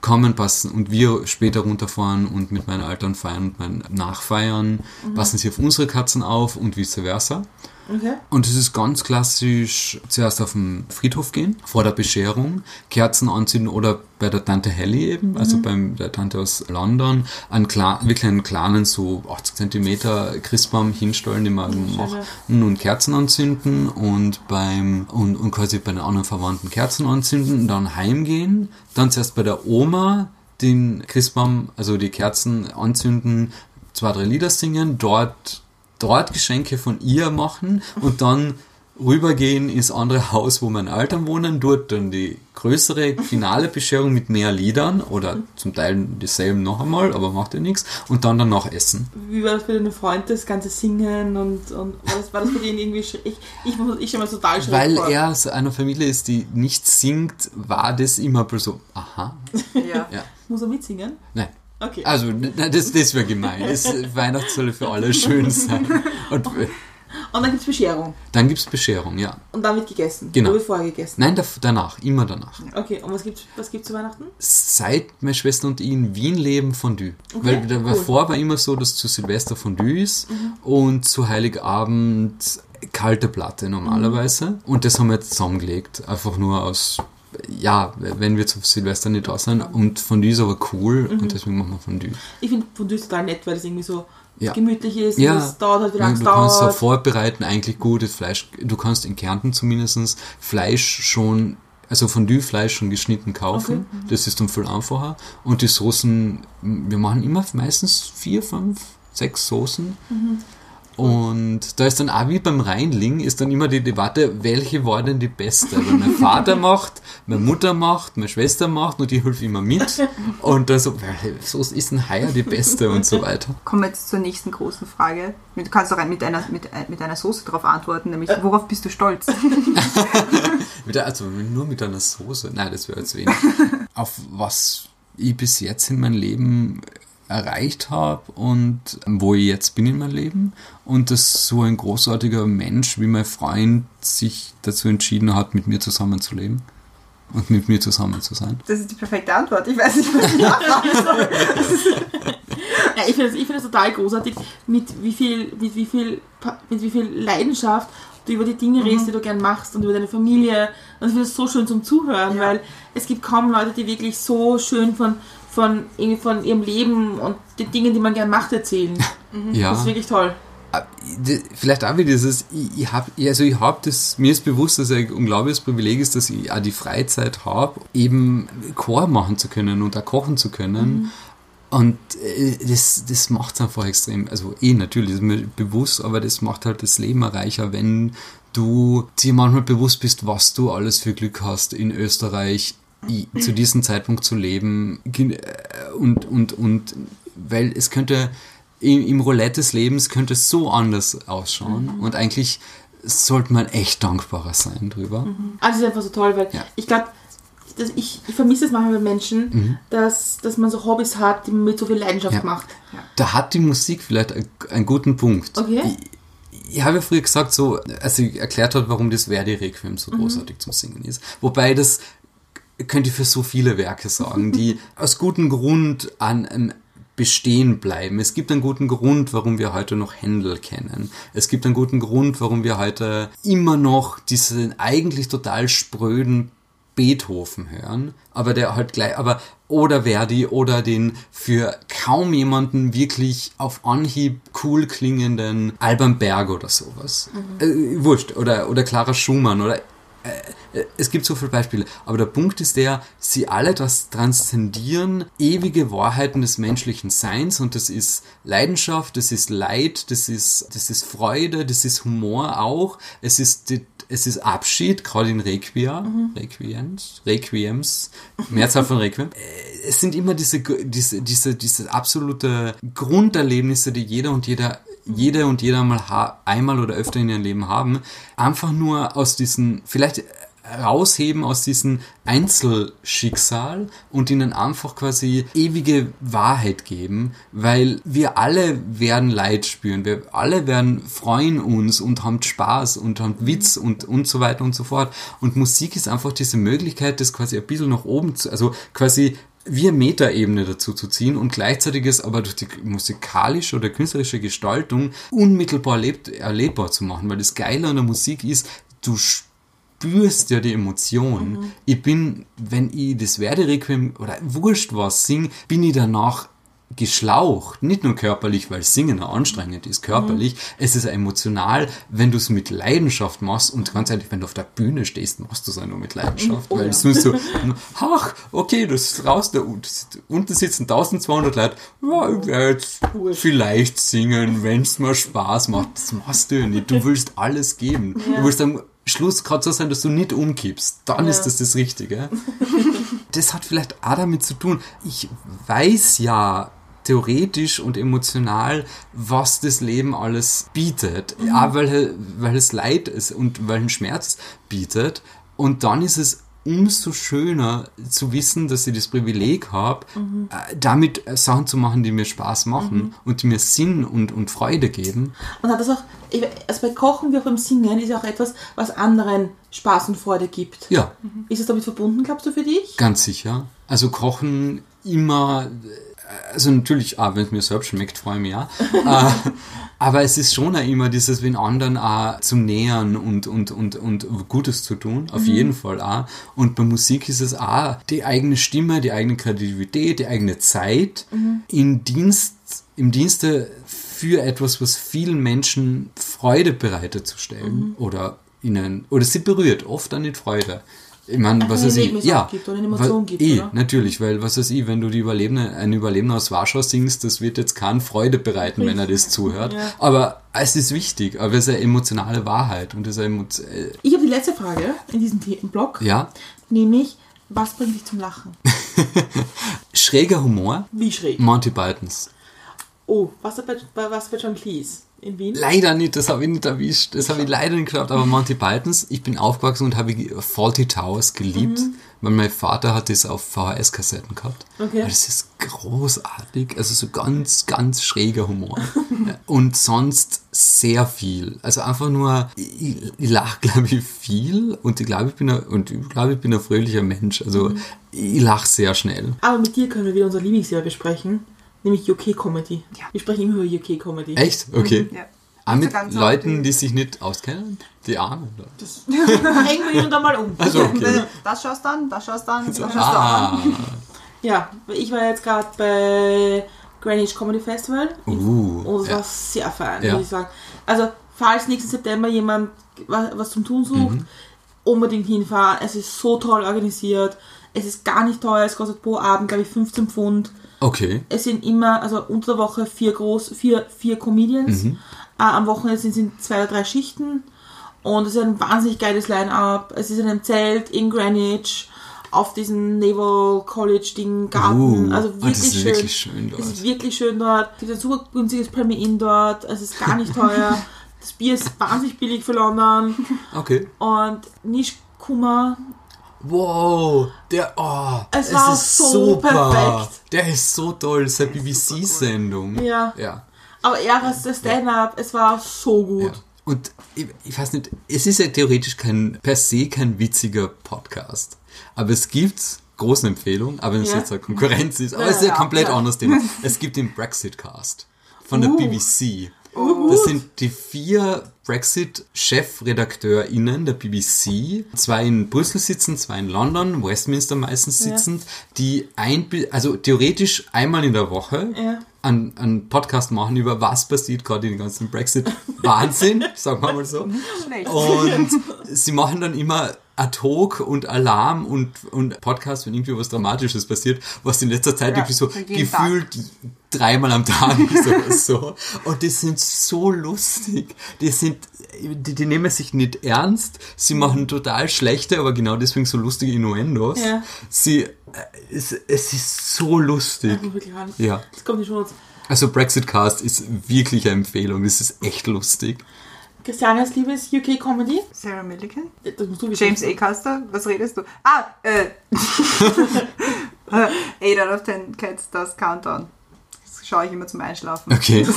kommen passen und wir später runterfahren und mit meinen Eltern feiern und meinen Nachfeiern, passen sie auf unsere Katzen auf und vice versa. Okay. Und es ist ganz klassisch, zuerst auf den Friedhof gehen, vor der Bescherung, Kerzen anzünden oder bei der Tante Helly eben, also beim der Tante aus London, einen klar, wirklich einen kleinen, so 80 Zentimeter Christbaum hinstellen, den man schön, machen und Kerzen anzünden und beim, und, und quasi bei den anderen Verwandten Kerzen anzünden, dann heimgehen, dann zuerst bei der Oma den Christbaum, also die Kerzen anzünden, zwei, drei Lieder singen, dort dort Geschenke von ihr machen und dann rübergehen ins andere Haus, wo meine Eltern wohnen, dort dann die größere finale Bescherung mit mehr Liedern oder zum Teil dieselben noch einmal, aber macht ja nichts und dann danach essen. Wie war das für deinen Freund, das ganze Singen und, und war, das, war das für den irgendwie schräg? Ich, ich, muss- ich mir das total schräg Weil vor. er aus einer Familie ist, die nicht singt, war das immer so, aha, Ja. ja, Muss er mitsingen? nein. Okay. Also, das, das wäre gemein. Es, Weihnachten soll für alle schön sein. Und äh, Und dann gibt es Bescherung. dann gibt es Bescherung, ja. Und dann wird gegessen. Genau. Wird vorher gegessen. Nein, dav- danach, immer danach. Okay, und was gibt's, was gibt's zu Weihnachten? Seit meine Schwester und ich in Wien leben Fondue. Okay, Weil da- cool. Mhm. davor war immer so, dass zu Silvester Fondue ist und zu Heiligabend kalte Platte normalerweise. Und das haben wir jetzt zusammengelegt. Einfach nur aus, ja, wenn wir zu Silvester nicht da sind. Und Fondue ist aber cool Mhm. und deswegen machen wir Fondue. Ich finde Fondue ist total nett, weil das irgendwie so Ja. gemütlich ist. Ja. Das dauert halt, wie lange es du kannst auch dauert. vorbereiten, eigentlich gutes Fleisch. Du kannst in Kärnten zumindest Fleisch schon, also Fondue-Fleisch schon geschnitten kaufen. Okay. Das ist dann viel einfacher. Und die Soßen, wir machen immer meistens vier, fünf, sechs Soßen. Mhm. Und da ist dann auch wie beim Reinling, ist dann immer die Debatte, welche war denn die beste? Weil mein Vater macht, meine Mutter macht, meine Schwester macht und die hilft immer mit. Und dann so, Soße ist denn heuer die beste und so weiter. Kommen wir jetzt zur nächsten großen Frage. Du kannst auch mit einer, mit, äh, mit einer Soße darauf antworten, nämlich worauf bist du stolz? Also nur mit einer Soße. Nein, das wäre jetzt wenig. Auf was ich bis jetzt in meinem Leben erreicht habe und wo ich jetzt bin in meinem Leben und dass so ein großartiger Mensch wie mein Freund sich dazu entschieden hat, mit mir zusammenzuleben und mit mir zusammen zu sein. Das ist die perfekte Antwort. Ich weiß nicht, was ich nachfragen soll. Ja, ich finde es find total großartig, mit wie viel, mit wie viel, mit wie viel Leidenschaft du über die Dinge redest, die du gern machst und über deine Familie. Und ich finde es so schön zum Zuhören, Ja. weil es gibt kaum Leute, die wirklich so schön von, von, von ihrem Leben und den Dingen, die man gern macht, erzählen. Ja. Das ist wirklich toll. D- Vielleicht auch wieder dieses, ich, ich habe, also ich habe das, mir ist bewusst, dass es ein unglaubliches Privileg ist, dass ich auch die Freizeit habe, eben Chor machen zu können und auch kochen zu können. Und äh, das, das macht es einfach extrem, also eh natürlich, ist mir bewusst, aber das macht halt das Leben reicher, wenn du dir manchmal bewusst bist, was du alles für Glück hast in Österreich zu diesem Zeitpunkt zu leben äh, und, und, und weil es könnte im, im Roulette des Lebens könnte es so anders ausschauen und eigentlich sollte man echt dankbarer sein drüber. Also es ist einfach so toll, weil Ja. ich glaube, ich, ich vermisse es manchmal bei Menschen, Mhm. dass, dass man so Hobbys hat, die man mit so viel Leidenschaft Ja. macht. Da hat die Musik vielleicht ein- einen guten Punkt. Okay. Ich, ich habe ja früher gesagt, so, als sie erklärt hat, warum das Verdi-Requiem so großartig zum Singen ist. Wobei das könnte für so viele Werke sagen, die aus gutem Grund an ähm, bestehen bleiben. Es gibt einen guten Grund, warum wir heute noch Händel kennen. Es gibt einen guten Grund, warum wir heute immer noch diesen eigentlich total spröden Beethoven hören, aber der halt gleich, aber oder Verdi oder den für kaum jemanden wirklich auf Anhieb cool klingenden Alban Berg oder sowas. Äh, wurscht. Oder, oder Clara Schumann oder äh, es gibt so viele Beispiele, aber der Punkt ist der, sie alle das transzendieren ewige Wahrheiten des menschlichen Seins und das ist Leidenschaft, das ist Leid, das ist, das ist Freude, das ist Humor auch, es ist, es ist Abschied, gerade in Requiem, Requiems, Requiems, Mehrzahl von Requiem. Äh, Es sind immer diese, diese, diese, diese absolute Grunderlebnisse, die jeder und jeder jede und jeder mal ha einmal oder öfter in ihrem Leben haben, einfach nur aus diesen, vielleicht rausheben aus diesem Einzelschicksal und ihnen einfach quasi ewige Wahrheit geben, weil wir alle werden Leid spüren, wir alle werden freuen uns und haben Spaß und haben Witz und, und so weiter und so fort. Und Musik ist einfach diese Möglichkeit, das quasi ein bisschen nach oben zu, also quasi eine Metaebene dazu zu ziehen und gleichzeitig es aber durch die musikalische oder künstlerische Gestaltung unmittelbar erlebt, erlebbar zu machen. Weil das Geile an der Musik ist, du spürst ja die Emotion. Ich bin, wenn ich das Verdi-Requiem oder wurscht was sing, bin ich danach geschlaucht, nicht nur körperlich, weil Singen auch anstrengend ist, körperlich, es ist emotional, wenn du es mit Leidenschaft machst und ganz ehrlich, wenn du auf der Bühne stehst, machst du es auch nur mit Leidenschaft, Oh weil ja. es nur so, ach, okay, das ist raus, da unten sitzen 1200 Leute, ja, ich werde jetzt vielleicht singen, wenn es mir Spaß macht, das machst du ja nicht, du willst alles geben, du willst am Schluss gerade so sein, dass du nicht umkippst, dann Ja. ist das das Richtige. Das hat vielleicht auch damit zu tun. Ich weiß ja theoretisch und emotional, was das Leben alles bietet. Ja, weil, weil es Leid ist und weil es Schmerz bietet. Und dann ist es umso schöner zu wissen, dass ich das Privileg habe, äh, damit äh, Sachen zu machen, die mir Spaß machen und die mir Sinn und, und Freude geben. Und hat das auch, also bei Kochen wie auch beim Singen ist ja auch etwas, was anderen Spaß und Freude gibt. Ja, Ist es damit verbunden, glaubst du, für dich? Ganz sicher. Also kochen immer, also natürlich, auch wenn es mir selbst schmeckt, freue ich mich auch. äh, aber es ist schon auch immer dieses, den anderen auch zu nähern und, und, und, und Gutes zu tun. Auf jeden Fall auch. Und bei Musik ist es auch die eigene Stimme, die eigene Kreativität, die eigene Zeit in Dienst, im Dienste für etwas, was vielen Menschen Freude bereitet zu stellen oder ihnen, oder sie berührt, oft dann nicht Freude. Ich meine, was weiß ich, ja, gibt oder eine Emotion gibt, eh, oder? natürlich, weil was weiß ich, wenn du die Überlebende, ein Überlebender aus Warschau singst, das wird jetzt keinen Freude bereiten, wenn er das zuhört. Ja. Aber es ist wichtig, aber es ist eine emotionale Wahrheit und es ist eine äh, Ich habe die letzte Frage in diesem Themenblock, ja, nämlich, was bringt dich zum Lachen? schräger Humor, Wie schräg? Monty Pythons. Oh, was was bei John Cleese in Wien? Leider nicht, das habe ich nicht erwischt, das habe ich leider nicht geglaubt, aber Monty Pythons, ich bin aufgewachsen und habe Faulty Towers geliebt, weil mein Vater hat das auf VHS-Kassetten gehabt. Okay. Das ist großartig, also so ganz, ganz schräger Humor. und sonst sehr viel. Also einfach nur, ich, ich lache, glaube ich, viel und ich glaube, ich bin ein, und ich glaube, ich bin ein fröhlicher Mensch. Also ich lache sehr schnell. Aber mit dir können wir wieder unsere Lieblingsserie besprechen, nämlich UK Comedy. Ja. Wir sprechen immer über UK Comedy. Echt? Okay. Ja. Auch mit ganz auch Leuten, die- sich nicht auskennen? Die Armen? Oder? Hängen wir hier und da mal um. Also okay. Das schaust du an, das schaust du an, das schaust du Ah, an. Ja, ich war jetzt gerade bei Greenwich Comedy Festival uh, und es ja. war sehr fein, Ja. muss ich sagen. Also, falls nächsten September jemand wa- was zum Tun sucht, Mhm. unbedingt hinfahren. Es ist so toll organisiert. Es ist gar nicht teuer. Es kostet pro Abend, glaube ich, 15 Pfund. Okay. Es sind immer, also unter der Woche vier groß, vier, vier Comedians. Mhm. Äh, am Wochenende sind es zwei oder drei Schichten. Und es ist ein wahnsinnig geiles Line-Up. Es ist in einem Zelt in Greenwich auf diesem Naval College Ding Garten. Uh, also und wirklich das ist schön. wirklich schön Es dort. ist wirklich schön dort. Es gibt ein super günstiges Premier Inn dort. Es ist gar nicht teuer. das Bier ist wahnsinnig billig für London. Okay. Und nicht Kummer. Wow, der, oh, Es war ist so super. perfekt. Der ist so toll, das ist eine BBC-Sendung. Ja. Ja. Aber er war das Stand-up. Es war so gut. ja. Und ich, ich weiß nicht, es ist ja theoretisch kein, per se kein witziger Podcast. Aber es gibt großen Empfehlungen, aber wenn es Ja. jetzt eine Konkurrenz ist, aber Ja, es ist ja, komplett ja. anderes Thema. Es gibt den Brexit-Cast von der Uh. BBC. Das sind die vier Brexit-ChefredakteurInnen der BBC, zwei in Brüssel sitzen, zwei in London, Westminster meistens sitzend, die ein, also theoretisch einmal in der Woche Ja. einen, einen Podcast machen über was passiert gerade in den ganzen Brexit-Wahnsinn, sagen wir mal so. Und sie machen dann immer ad hoc und Alarm und, und Podcast, wenn irgendwie was Dramatisches passiert, was in letzter Zeit Ja, wirklich so gefühlt dreimal am Tag ist oder so. Und die sind so lustig. Die sind, die, die nehmen sich nicht ernst. Sie machen total schlechte, aber genau deswegen so lustige Innuendos. Ja. Sie, äh, es, es ist so lustig. Ja. Das kommt nicht schon. Also Brexit Cast ist wirklich eine Empfehlung. Das ist echt lustig. Christianes liebes UK Comedy. Sarah Millican? Das musst du wissen. James A. Custer? Was redest du? Ah, äh. 8 out of 10 Cats Does Countdown. Das schaue ich immer zum Einschlafen. Okay.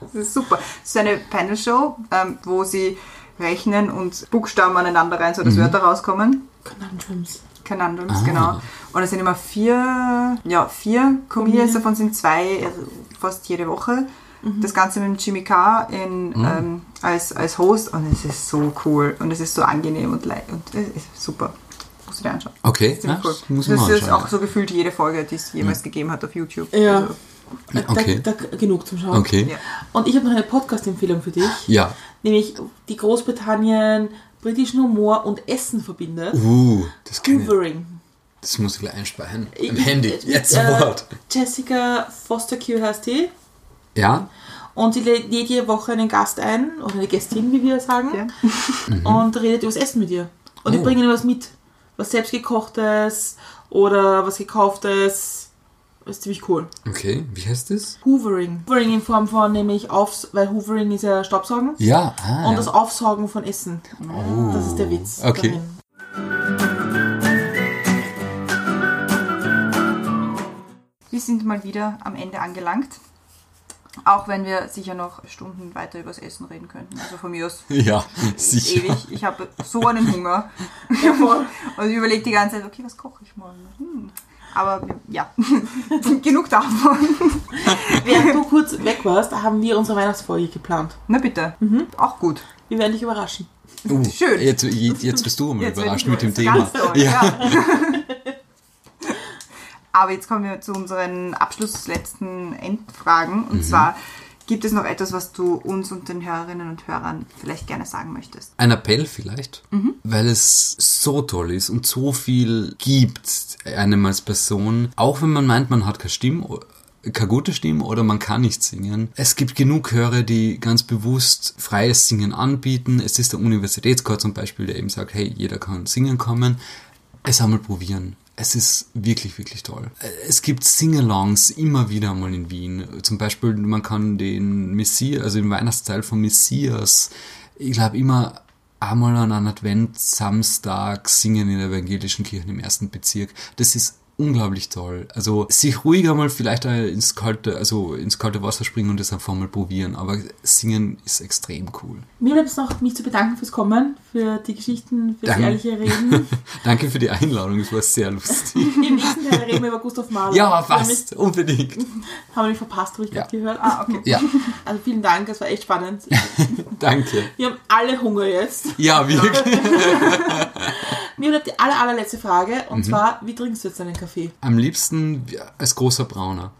Das ist super. Es ist eine Panel-Show, ähm, wo sie rechnen und Buchstaben aneinander rein, so dass Wörter rauskommen. Conundrums. Conundrums, Ah. genau. Und es sind immer vier, ja, vier Comedians, davon sind zwei also fast jede Woche. Das Ganze mit dem Jimmy Carr in, ähm, als, als Host und es ist so cool und es ist so angenehm und, und es ist super. Musst du dir anschauen. Okay, Ziemlich ja, cool. muss man das ist anschauen. auch so gefühlt jede Folge, die es jemals gegeben hat auf YouTube. Ja. Also, Da, Okay. da, genug zum Schauen. Okay. Ja. Und ich habe noch eine Podcast-Empfehlung für dich, Ja. nämlich die Großbritannien britischen Humor und Essen verbindet. Uh, das, kann ich, Hoovering. das muss ich gleich einspeichern. Ich- Im Handy. Jetzt äh, sofort. Jessica Foster Q heißt die. Ja? Und sie lädt jede Woche einen Gast ein, oder eine Gästin, wie wir sagen, Ja. und redet über das Essen mit ihr. Und die Oh. bringen ihr was mit. Was selbstgekochtes oder was gekauftes. Das ist ziemlich cool. Okay, wie heißt das? Hoovering. Hoovering in Form von nämlich Aufs, weil Hoovering ist ja Staubsaugen. Ja, ah, Und ja. das Aufsaugen von Essen. Oh. Das ist der Witz. Okay. darin. Wir sind mal wieder am Ende angelangt. Auch wenn wir sicher noch Stunden weiter übers Essen reden könnten. Also von mir aus Ja, sicher. ewig. Ich habe so einen Hunger. Und ich überlege die ganze Zeit, okay, was koche ich morgen? Hm. Aber ja, genug davon. Während du kurz weg warst, haben wir unsere Weihnachtsfolge geplant. Na bitte, auch gut. Wir werden dich überraschen. Uh, Schön. Jetzt, jetzt bist du mal Jetzt überrascht mit dem ganz Thema. toll, ja. ja. Aber jetzt kommen wir zu unseren abschlussletzten Endfragen. Mhm. Und zwar, gibt es noch etwas, was du uns und den Hörerinnen und Hörern vielleicht gerne sagen möchtest? Ein Appell vielleicht, Mhm. weil es so toll ist und so viel gibt einem als Person, auch wenn man meint, man hat keine Stimme, keine gute Stimme oder man kann nicht singen. Es gibt genug Chöre, die ganz bewusst freies Singen anbieten. Es ist der Universitätschor zum Beispiel, der eben sagt, hey, jeder kann singen kommen. Es einmal probieren. Es ist wirklich, wirklich toll. Es gibt Singalongs immer wieder mal in Wien. Zum Beispiel, man kann den Messias, also den Weihnachtsteil von Messias, ich glaube immer einmal an einem Advent-Samstag singen in der evangelischen Kirche im ersten Bezirk. Das ist unglaublich toll. Also sich ruhig einmal vielleicht ins kalte, also ins kalte Wasser springen und das einfach mal probieren. Aber singen ist extrem cool. Mir bleibt es noch, mich zu bedanken fürs Kommen, für die Geschichten, fürs Danke. ehrliche Reden. Danke für die Einladung, es war sehr lustig. Im nächsten Teil reden wir über Gustav Mahler. ja, fast, unbedingt. mich- Haben wir mich verpasst, habe ich Ja. gerade gehört. Ah, okay. Ja, Also vielen Dank, es war echt spannend. danke. Wir haben alle Hunger jetzt. Ja, wirklich. Mir bleibt die aller, allerletzte Frage und mhm. zwar, wie trinkst du jetzt deinen Kaffee? Am liebsten als großer Brauner.